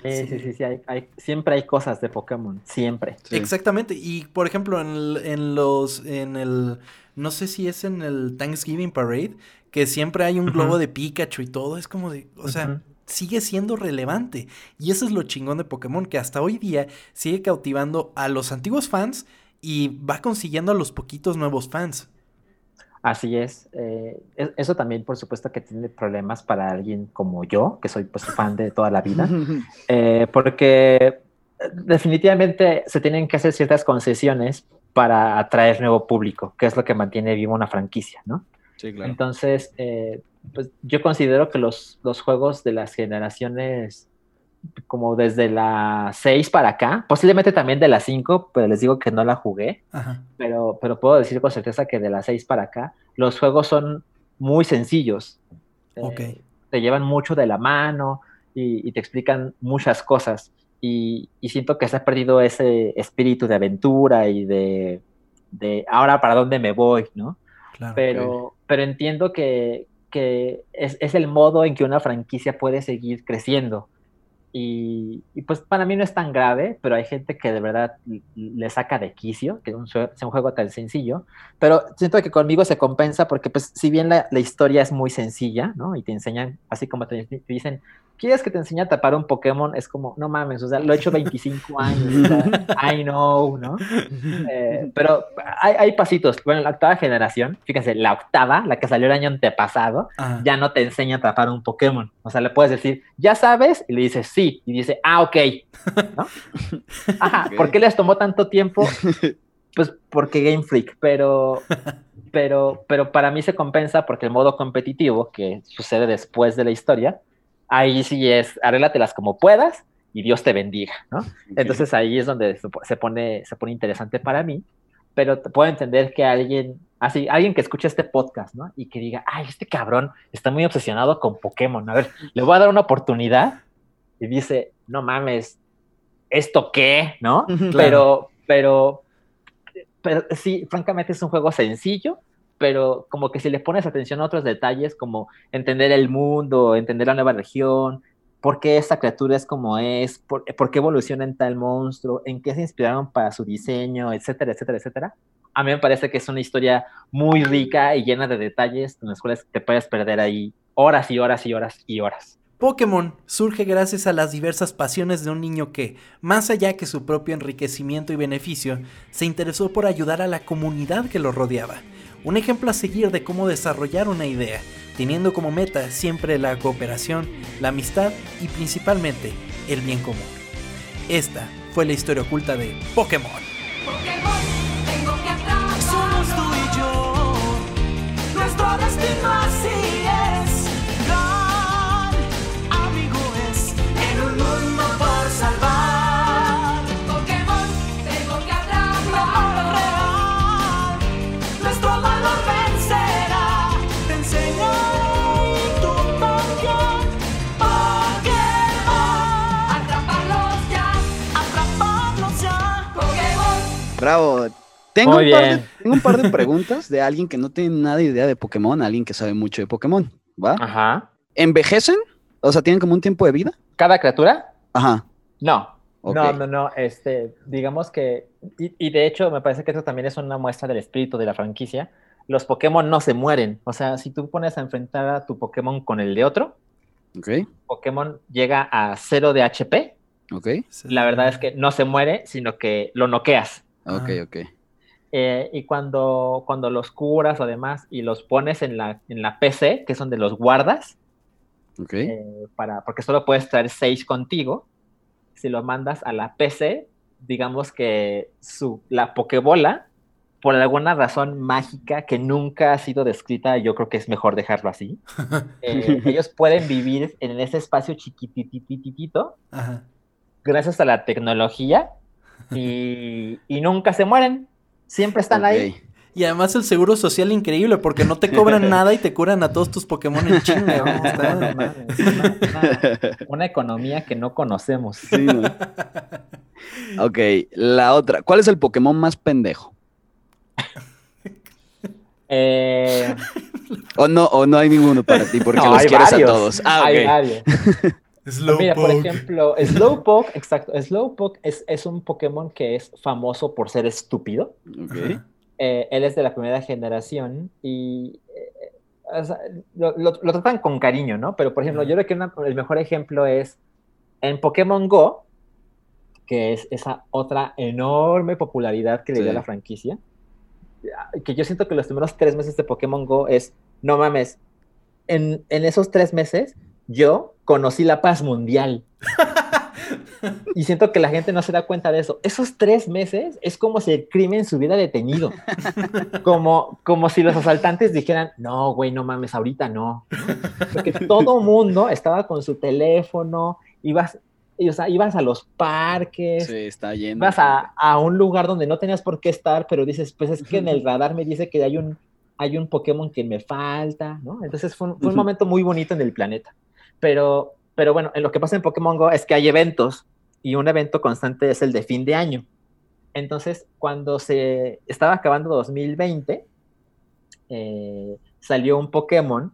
Sí, sí, sí, sí, hay- hay- siempre hay cosas de Pokémon, siempre. Sí. Exactamente. Y por ejemplo, en, el- en los, en el, no sé si es en el Thanksgiving Parade, que siempre hay un globo de Pikachu y todo, es como de, o sea, sigue siendo relevante. Y eso es lo chingón de Pokémon, que hasta hoy día sigue cautivando a los antiguos fans y va consiguiendo a los poquitos nuevos fans. Así es. eh, es- eso también, por supuesto, que tiene problemas para alguien como yo, que soy pues fan de toda la vida, eh, porque definitivamente se tienen que hacer ciertas concesiones para atraer nuevo público, que es lo que mantiene viva una franquicia, ¿no? Sí, claro. Entonces, eh, pues yo considero que los, los juegos de las generaciones como desde la 6 para acá, posiblemente también de la 5, pero les digo que no la jugué, Ajá. pero, pero puedo decir con certeza que de la 6 para acá, los juegos son muy sencillos. Eh, Ok. te llevan mucho de la mano y, y te explican muchas cosas. Y, y siento que se ha perdido ese espíritu de aventura y de, de ahora para dónde me voy, ¿no? Claro. pero, pero entiendo que, que es, es el modo en que una franquicia puede seguir creciendo. Y, y pues para mí no es tan grave, pero hay gente que de verdad le saca de quicio, que un jue- sea un juego tan sencillo. Pero siento que conmigo se compensa porque pues si bien la, la historia es muy sencilla, ¿no? Y te enseñan, así como te, te dicen, ¿quieres que te enseñe a tapar un Pokémon? Es como, no mames, o sea, lo he hecho 25 años, I know, ¿no? Eh, pero hay, hay pasitos. Bueno, la octava generación, fíjense, la octava, la que salió el año antepasado, Ajá. ya no te enseña a atrapar un Pokémon. O sea, le puedes decir, ¿ya sabes? Y le dices, sí. Y dice, ah, ok. ¿No? Ajá, Ok. ¿por qué les tomó tanto tiempo? Pues porque Game Freak, pero, pero, pero para mí se compensa porque el modo competitivo, que sucede después de la historia, ahí sí es, arréglatelas como puedas y Dios te bendiga, ¿no? Entonces ahí es donde se po- se pone, se pone interesante para mí, pero puedo entender que alguien, así, alguien que escuche este podcast, ¿no? Y que diga, ay, este cabrón está muy obsesionado con Pokémon, a ver, le voy a dar una oportunidad y dice, no mames, ¿esto qué? ¿No? Pero, pero, pero sí, francamente es un juego sencillo, pero como que si le pones atención a otros detalles, como entender el mundo, entender la nueva región, por qué esta criatura es como es, por, por qué evoluciona en tal monstruo, en qué se inspiraron para su diseño, etcétera, etcétera, etcétera. A mí me parece que es una historia muy rica y llena de detalles en los cuales te puedes perder ahí horas y horas y horas y horas. Pokémon surge gracias a las diversas pasiones de un niño que, más allá que su propio enriquecimiento y beneficio, se interesó por ayudar a la comunidad que lo rodeaba. Un ejemplo a seguir de cómo desarrollar una idea, teniendo como meta siempre la cooperación, la amistad y principalmente el bien común. Esta fue la historia oculta de Pokémon. Pokémon, tengo que. Somos tú y yo. Nuestro destino así es. Bravo. Tengo un, par de, bien. tengo un par de preguntas de alguien que no tiene nada de idea de Pokémon, alguien que sabe mucho de Pokémon. ¿Va? Ajá. ¿Envejecen? O sea, ¿tienen como un tiempo de vida? ¿Cada criatura? Ajá. No. No, no, no. Este, digamos que. Y, y de hecho, me parece que eso también es una muestra del espíritu de la franquicia. Los Pokémon no se mueren. O sea, si tú pones a enfrentar a tu Pokémon con el de otro, Ok. Pokémon llega a cero de HP Ok, La verdad es que no se muere, sino que lo noqueas. Ok, Ah. ok. Eh, y cuando, cuando los curas o demás y los pones en la, en la PC, que es donde los guardas, Ok. eh, para, porque solo puedes traer 6 contigo, si lo mandas a la PC, digamos que su, la Pokébola, por alguna razón mágica que nunca ha sido descrita, yo creo que es mejor dejarlo así. eh, ellos pueden vivir en ese espacio chiquitititito Ajá. gracias a la tecnología y, y nunca se mueren. Siempre están ahí. Y además el seguro social increíble porque no te cobran nada y te curan a todos tus Pokémon en chinga. una, economía que no conocemos. Sí, ¿no? Ok, la otra. ¿Cuál es el Pokémon más pendejo? Eh, O no, o no hay ninguno para ti porque no, los quieres varios, a todos. Ah, hay ok. Varios. Mira, por Slowpoke. ejemplo, Slowpoke, exacto. Slowpoke es, es un Pokémon que es famoso por ser estúpido. Ok. Ajá. Eh, él es de la primera generación y eh, o sea, lo, lo- lo tratan con cariño, ¿no? Pero, por ejemplo, yo creo que una- el mejor ejemplo es en Pokémon Go, que es esa otra enorme popularidad que le dio a Sí. la franquicia, que yo siento que los primeros tres meses de Pokémon Go es, no mames, en, en esos tres meses yo conocí la paz mundial. Y siento que la gente no se da cuenta de eso. Esos tres meses es como si el crimen se hubiera detenido. Como, como si los asaltantes dijeran, no, güey, no mames, ahorita no. Porque todo mundo estaba con su teléfono, ibas, y, o sea, ibas a los parques, Sí, está lleno. ibas a, a un lugar donde no tenías por qué estar, pero dices, pues es que en el radar me dice que hay un, hay un Pokémon que me falta, ¿no? Entonces fue un, fue un Ujú. momento muy bonito en el planeta. Pero, pero bueno, en lo que pasa en Pokémon Go es que hay eventos y un evento constante es el de fin de año. Entonces, cuando se estaba acabando 2020, eh, salió un Pokémon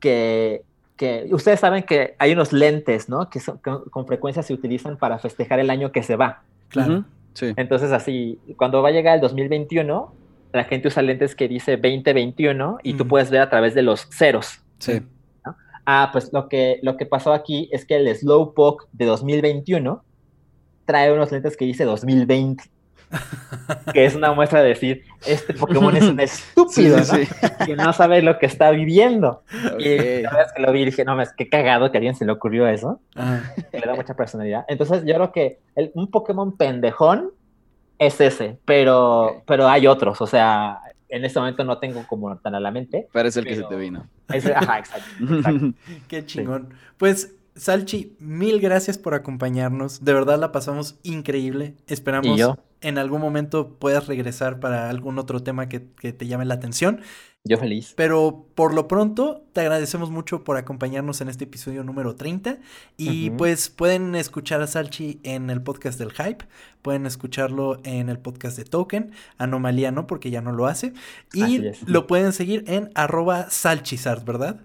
que, que ustedes saben que hay unos lentes, ¿no? Que, son- que con frecuencia se utilizan para festejar el año que se va. Claro. Sí. Entonces, así, cuando va a llegar el 2021, la gente usa lentes que dice 2021 y tú puedes ver a través de los ceros. Sí. Ah, pues lo que, lo que pasó aquí es que el Slowpoke de 2021 trae unos lentes que dice 2020. que es una muestra de decir, este Pokémon es un estúpido, Sí, sí, ¿no? que no sabe lo que está viviendo. Y la es que lo vi dije, no, es que cagado que a alguien se le ocurrió eso que le da mucha personalidad. Entonces, yo creo que el- un Pokémon pendejón es ese, pero, pero hay otros. O sea, en este momento no tengo como tan a la mente. Pero es el que se te vino. Ese- ajá, exacto. exacto. Qué chingón. Pues, Salchi, mil gracias por acompañarnos. De verdad la pasamos increíble. Esperamos Y yo, en algún momento puedas regresar para algún otro tema que, que te llame la atención. yo feliz. Pero por lo pronto, te agradecemos mucho por acompañarnos en este episodio número 30. Y pues pueden escuchar a Salchi en el podcast del Hype. Pueden escucharlo en el podcast de Token. Anomalía no, porque ya no lo hace. Y lo pueden seguir en arroba salchizard, ¿verdad?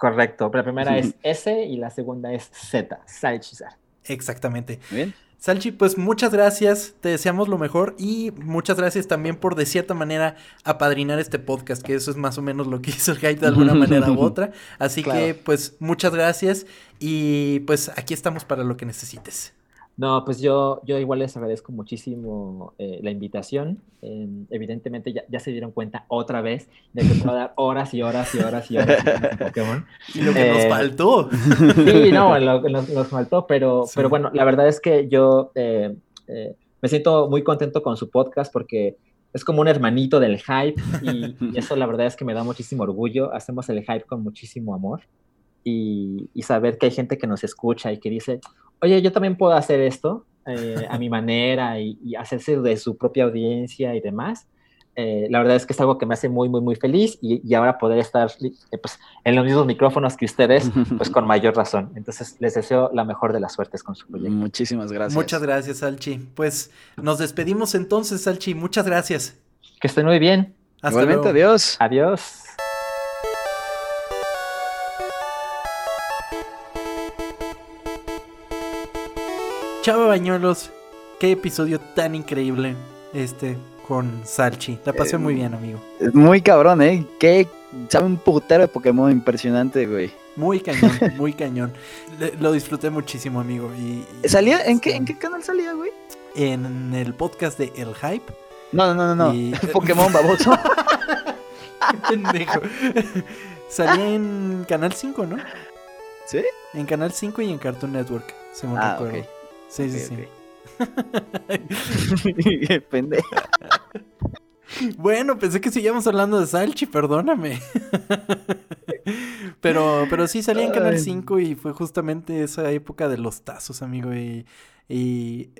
Correcto. La primera es S y la segunda es Z, Salchizar. Exactamente. Muy bien. Salchi, pues muchas gracias, te deseamos lo mejor y muchas gracias también por de cierta manera apadrinar este podcast, que eso es más o menos lo que hizo el hype de alguna manera u otra. Así Claro. que pues muchas gracias y pues aquí estamos para lo que necesites. No, pues yo, yo igual les agradezco muchísimo eh, la invitación. Eh, evidentemente ya, ya se dieron cuenta otra vez de que puedo dar horas y horas y horas y horas de Pokémon. Y lo que nos Eh, faltó. Sí, no, lo- nos, nos faltó, pero, Sí. pero bueno, la verdad es que yo eh, eh, me siento muy contento con su podcast porque es como un hermanito del hype y, y eso la verdad es que me da muchísimo orgullo. Hacemos el hype con muchísimo amor y, y saber que hay gente que nos escucha y que dice, oye, yo también puedo hacer esto eh, a mi manera y, y hacerse de su propia audiencia y demás. Eh, la verdad es que es algo que me hace muy, muy, muy feliz y, y ahora poder estar eh, pues, en los mismos micrófonos que ustedes, pues con mayor razón. Entonces, les deseo la mejor de las suertes con su proyecto. Muchísimas gracias. Muchas gracias, Salchi. Pues nos despedimos entonces, Salchi. Muchas gracias. Que estén muy bien. Hasta Igualmente, luego. adiós. Adiós. Chava Bañuelos, qué episodio tan increíble este con Salchi. La pasé Eh, muy bien, amigo. Es muy cabrón, ¿eh? Que sabe un putero de Pokémon impresionante, güey. Muy cañón, muy cañón. Le- Lo disfruté muchísimo, amigo. Y, y- ¿Salía? ¿En qué, ¿En qué canal salía, güey? En el podcast de El Hype. No, no, no, no. Y-. Pokémon baboso. Pendejo. Salía en Canal 5, ¿no? ¿Sí? En Canal 5 y en Cartoon Network, según Ah, recuerdo. Sí, sí, sí. Pendejo. Bueno, pensé que seguíamos hablando de Salchi, perdóname. pero, pero sí salía en Canal Ay. 5 y fue justamente esa época de los tazos, amigo. Y. y-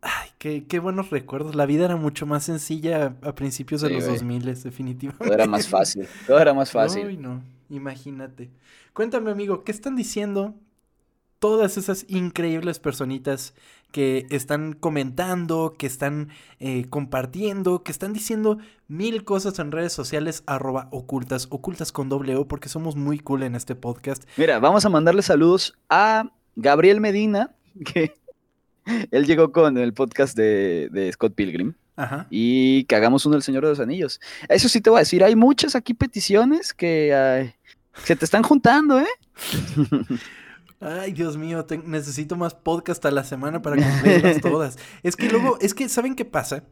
ay, qué, qué buenos recuerdos. La vida era mucho más sencilla a principios de los güey. 2000, definitivamente. Todo era más fácil. Todo era más fácil. Ay, no, imagínate. Cuéntame, amigo, ¿qué están diciendo todas esas increíbles personitas que están comentando, que están eh, compartiendo, que están diciendo mil cosas en redes sociales, arroba ocultas, ocultas con doble O, porque somos muy cool en este podcast. Mira, vamos a mandarle saludos a Gabriel Medina, que él llegó con el podcast de, de Scott Pilgrim. Ajá. y que hagamos uno del Señor de los Anillos. Eso sí te voy a decir, hay muchas aquí peticiones que ay, se te están juntando, ¿eh? Ay, Dios mío, te- necesito más podcast a la semana para cumplirlas todas. Es que luego, es que, ¿saben qué pasa?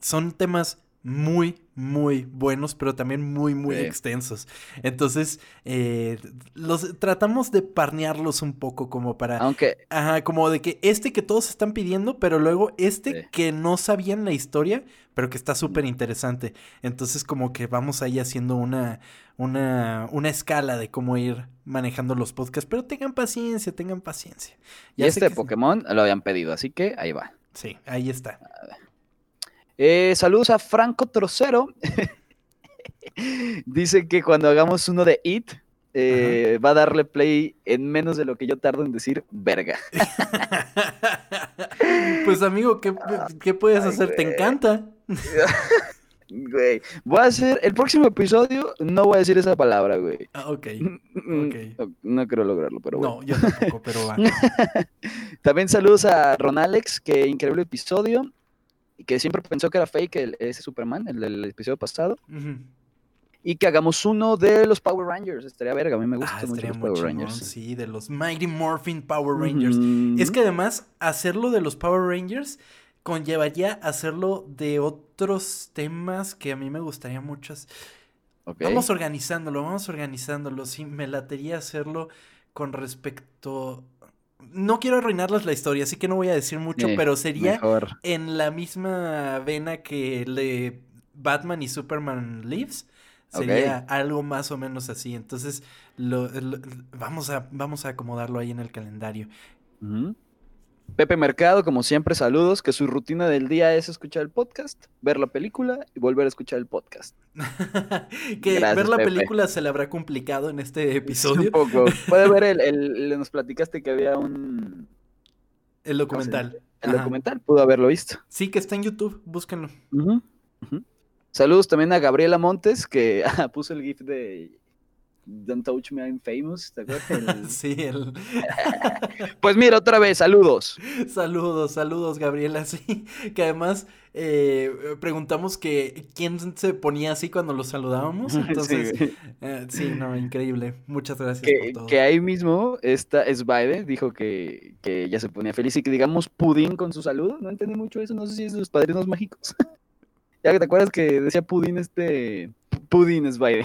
Son temas muy, muy buenos, pero también muy, muy Sí. extensos. Entonces, eh, los tratamos de parnearlos un poco como para... Aunque, Ajá, como de que este que todos están pidiendo, pero luego este Sí. que no sabían la historia, pero que está súper interesante. Entonces, como que vamos ahí haciendo una, una, una escala de cómo ir manejando los podcasts. Pero tengan paciencia, tengan paciencia. y Ya este que- Pokémon lo habían pedido, así que ahí va. Sí, ahí está. Eh, saludos a Franco Trocero. Dice que cuando hagamos uno de It, eh, va a darle play en menos de lo que yo tardo en decir verga. pues amigo, ¿qué, qué puedes Ay, hacer? ¿Te encanta? Güey, voy a hacer el próximo episodio, no voy a decir esa palabra, güey. Ah, ok. No, no creo lograrlo, pero bueno. No, yo tampoco, pero va. También saludos a Ron Alex, que increíble episodio. Y que siempre pensó que era fake el- ese Superman, el del episodio pasado. Y que hagamos uno de los Power Rangers. Estaría verga, a mí me Ah, gustan mucho los Power chingón, Rangers. sí, de los Mighty Morphin Power Rangers. Es que además, hacerlo de los Power Rangers conllevaría hacerlo de otros temas que a mí me gustaría mucho. Vamos organizándolo, vamos organizándolo. Sí, me latería hacerlo con respecto. No quiero arruinarles la historia, así que no voy a decir mucho, Sí, pero sería Mejor. en la misma vena que el de Batman y Superman Lives. Sería algo más o menos así. Entonces, lo, lo- vamos, a, vamos a acomodarlo ahí en el calendario. Pepe Mercado, como siempre, saludos. Que su rutina del día es escuchar el podcast, ver la película y volver a escuchar el podcast. que Gracias, ver la Pepe. película se le habrá complicado en este Un episodio. poco. Puede ver el, el- el- Nos platicaste que había un. El documental. El Ajá. documental, pudo haberlo visto. Sí, que está en YouTube, búsquenlo. Saludos también a Gabriela Montes, que puso el GIF de Don't Touch Me, I'm Famous. ¿Te acuerdas? El- Sí, el... Pues mira, otra vez, saludos. saludos, saludos, Gabriela. Sí, que además eh, preguntamos que quién se ponía así cuando lo saludábamos. Entonces, Sí, eh, sí, no, increíble. Muchas gracias que, por todo. que ahí mismo esta Sbaide dijo que, que ya se ponía feliz y que digamos pudín con su saludo. No entendí mucho eso, no sé si es de los padrinos mágicos. ya que te acuerdas que decía pudín este. Pudín Sbaide.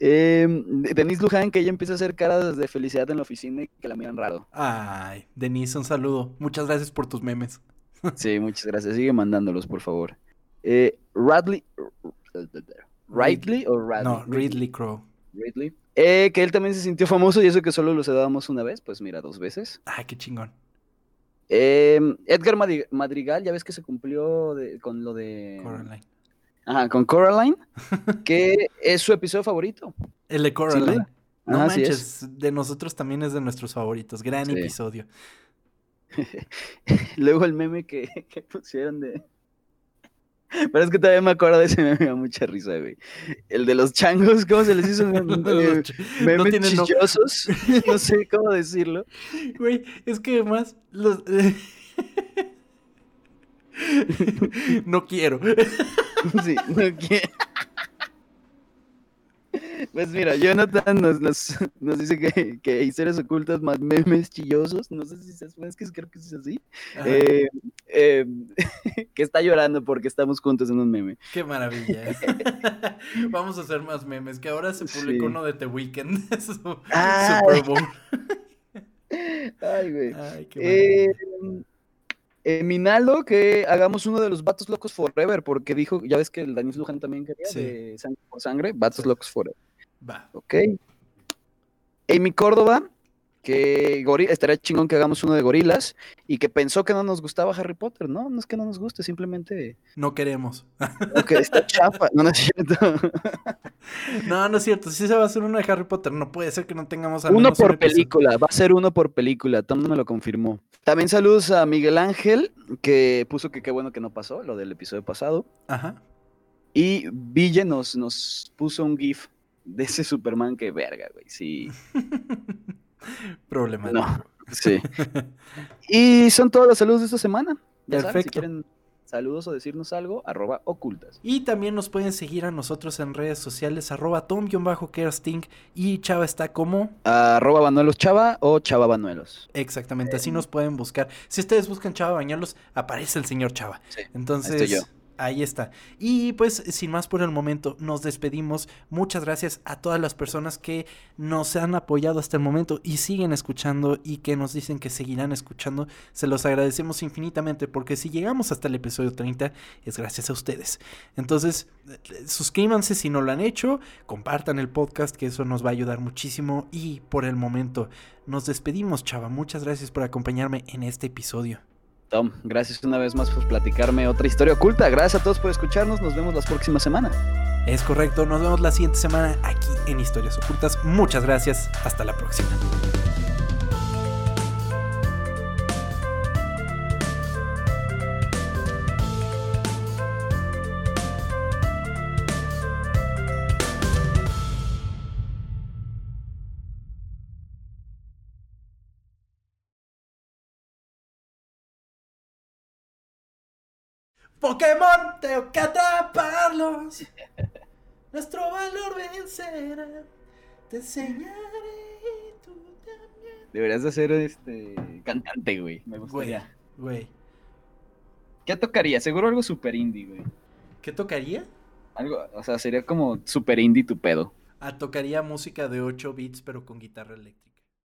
Eh, Denise Luján, que ella empieza a hacer caras de felicidad en la oficina y que la miran raro. Ay, Denise, un saludo. Muchas gracias por tus memes. Sí, muchas gracias. Sigue mandándolos, por favor. Eh, Radley. Ridley o Radley? No, Ridley Crow. Ridley. Eh, que él también se sintió famoso y eso que solo lo dábamos una vez, pues mira, dos veces. Ay, qué chingón. Eh, Edgar Madri- Madrigal, ya ves que se cumplió de- con lo de. Coraline. Ajá, con Coraline, que es su episodio favorito. El de Coraline. No Ajá, manches, de nosotros también es de nuestros favoritos. Gran Sí. episodio. Luego el meme que, que pusieron de. Pero es que todavía me acuerdo de ese meme, me da mucha risa, güey. El de los changos, ¿cómo se les hizo? Memes no tienen chillosos, no sé cómo decirlo. Güey, es que además los... no quiero. Sí, no quiero. Pues mira, Jonathan nos, nos, nos dice que, que historias ocultas más memes chillosos. No sé si se es que creo que es así. Eh, eh, que está llorando porque estamos juntos en un meme. Qué maravilla. Vamos a hacer más memes. Que ahora se publicó Sí. uno de The Weeknd. su. Super Bowl. Ay, güey. Ay, qué maravilla. Eh, eh, Minaldo, que hagamos uno de los Vatos Locos Forever, porque dijo, ya ves que el Daniel Luján también quería Sí. de Sangre por Sangre, Vatos Locos Forever. Va. Ok. Amy Córdoba, que gori- estaría chingón que hagamos uno de gorilas y que pensó que no nos gustaba Harry Potter, ¿no? No es que no nos guste, simplemente No queremos. o que está chafa, no, no es cierto. No, no es cierto. Sí se va a hacer uno de Harry Potter. No puede ser que no tengamos al Uno un por película, va a ser uno por película, Tom no me lo confirmó. También saludos a Miguel Ángel, que puso que qué bueno que no pasó, lo del episodio pasado. Ajá. Y Ville nos, nos puso un GIF de ese Superman que verga, güey. Sí. Problemático. No. Sí. Y son todos los saludos de esta semana. Ya saben, si Perfecto. quieren saludos o decirnos algo, arroba ocultas. Y también nos pueden seguir a nosotros en redes sociales, arroba tom-kersting y Chava está como... Arroba Banuelos Chava o Chava Banuelos. Exactamente, así nos pueden buscar. Si ustedes buscan Chava Bañuelos, aparece el señor Chava. Sí, Entonces, estoy yo. Ahí está. Y pues, sin más por el momento, nos despedimos. Muchas gracias a todas las personas que nos han apoyado hasta el momento y siguen escuchando y que nos dicen que seguirán escuchando. Se los agradecemos infinitamente porque si llegamos hasta el episodio 30 es gracias a ustedes. Entonces, suscríbanse si no lo han hecho, compartan el podcast que eso nos va a ayudar muchísimo y por el momento nos despedimos, chava. Muchas gracias por acompañarme en este episodio. Tom, gracias una vez más por platicarme otra historia oculta. Gracias a todos por escucharnos. Nos vemos la próxima semana. Es correcto, nos vemos la siguiente semana aquí en Historias Ocultas. Muchas gracias, hasta la próxima. Pokémon, tengo que atraparlos. Nuestro valor vencerá. Te enseñaré tú también. Deberías de ser este cantante, güey. Me Güey, gustaría. güey. ¿Qué tocaría? Seguro algo super indie, güey. ¿Qué tocaría? Algo, o sea, sería como super indie tu pedo. Ah, tocaría música de 8 bits pero con guitarra eléctrica.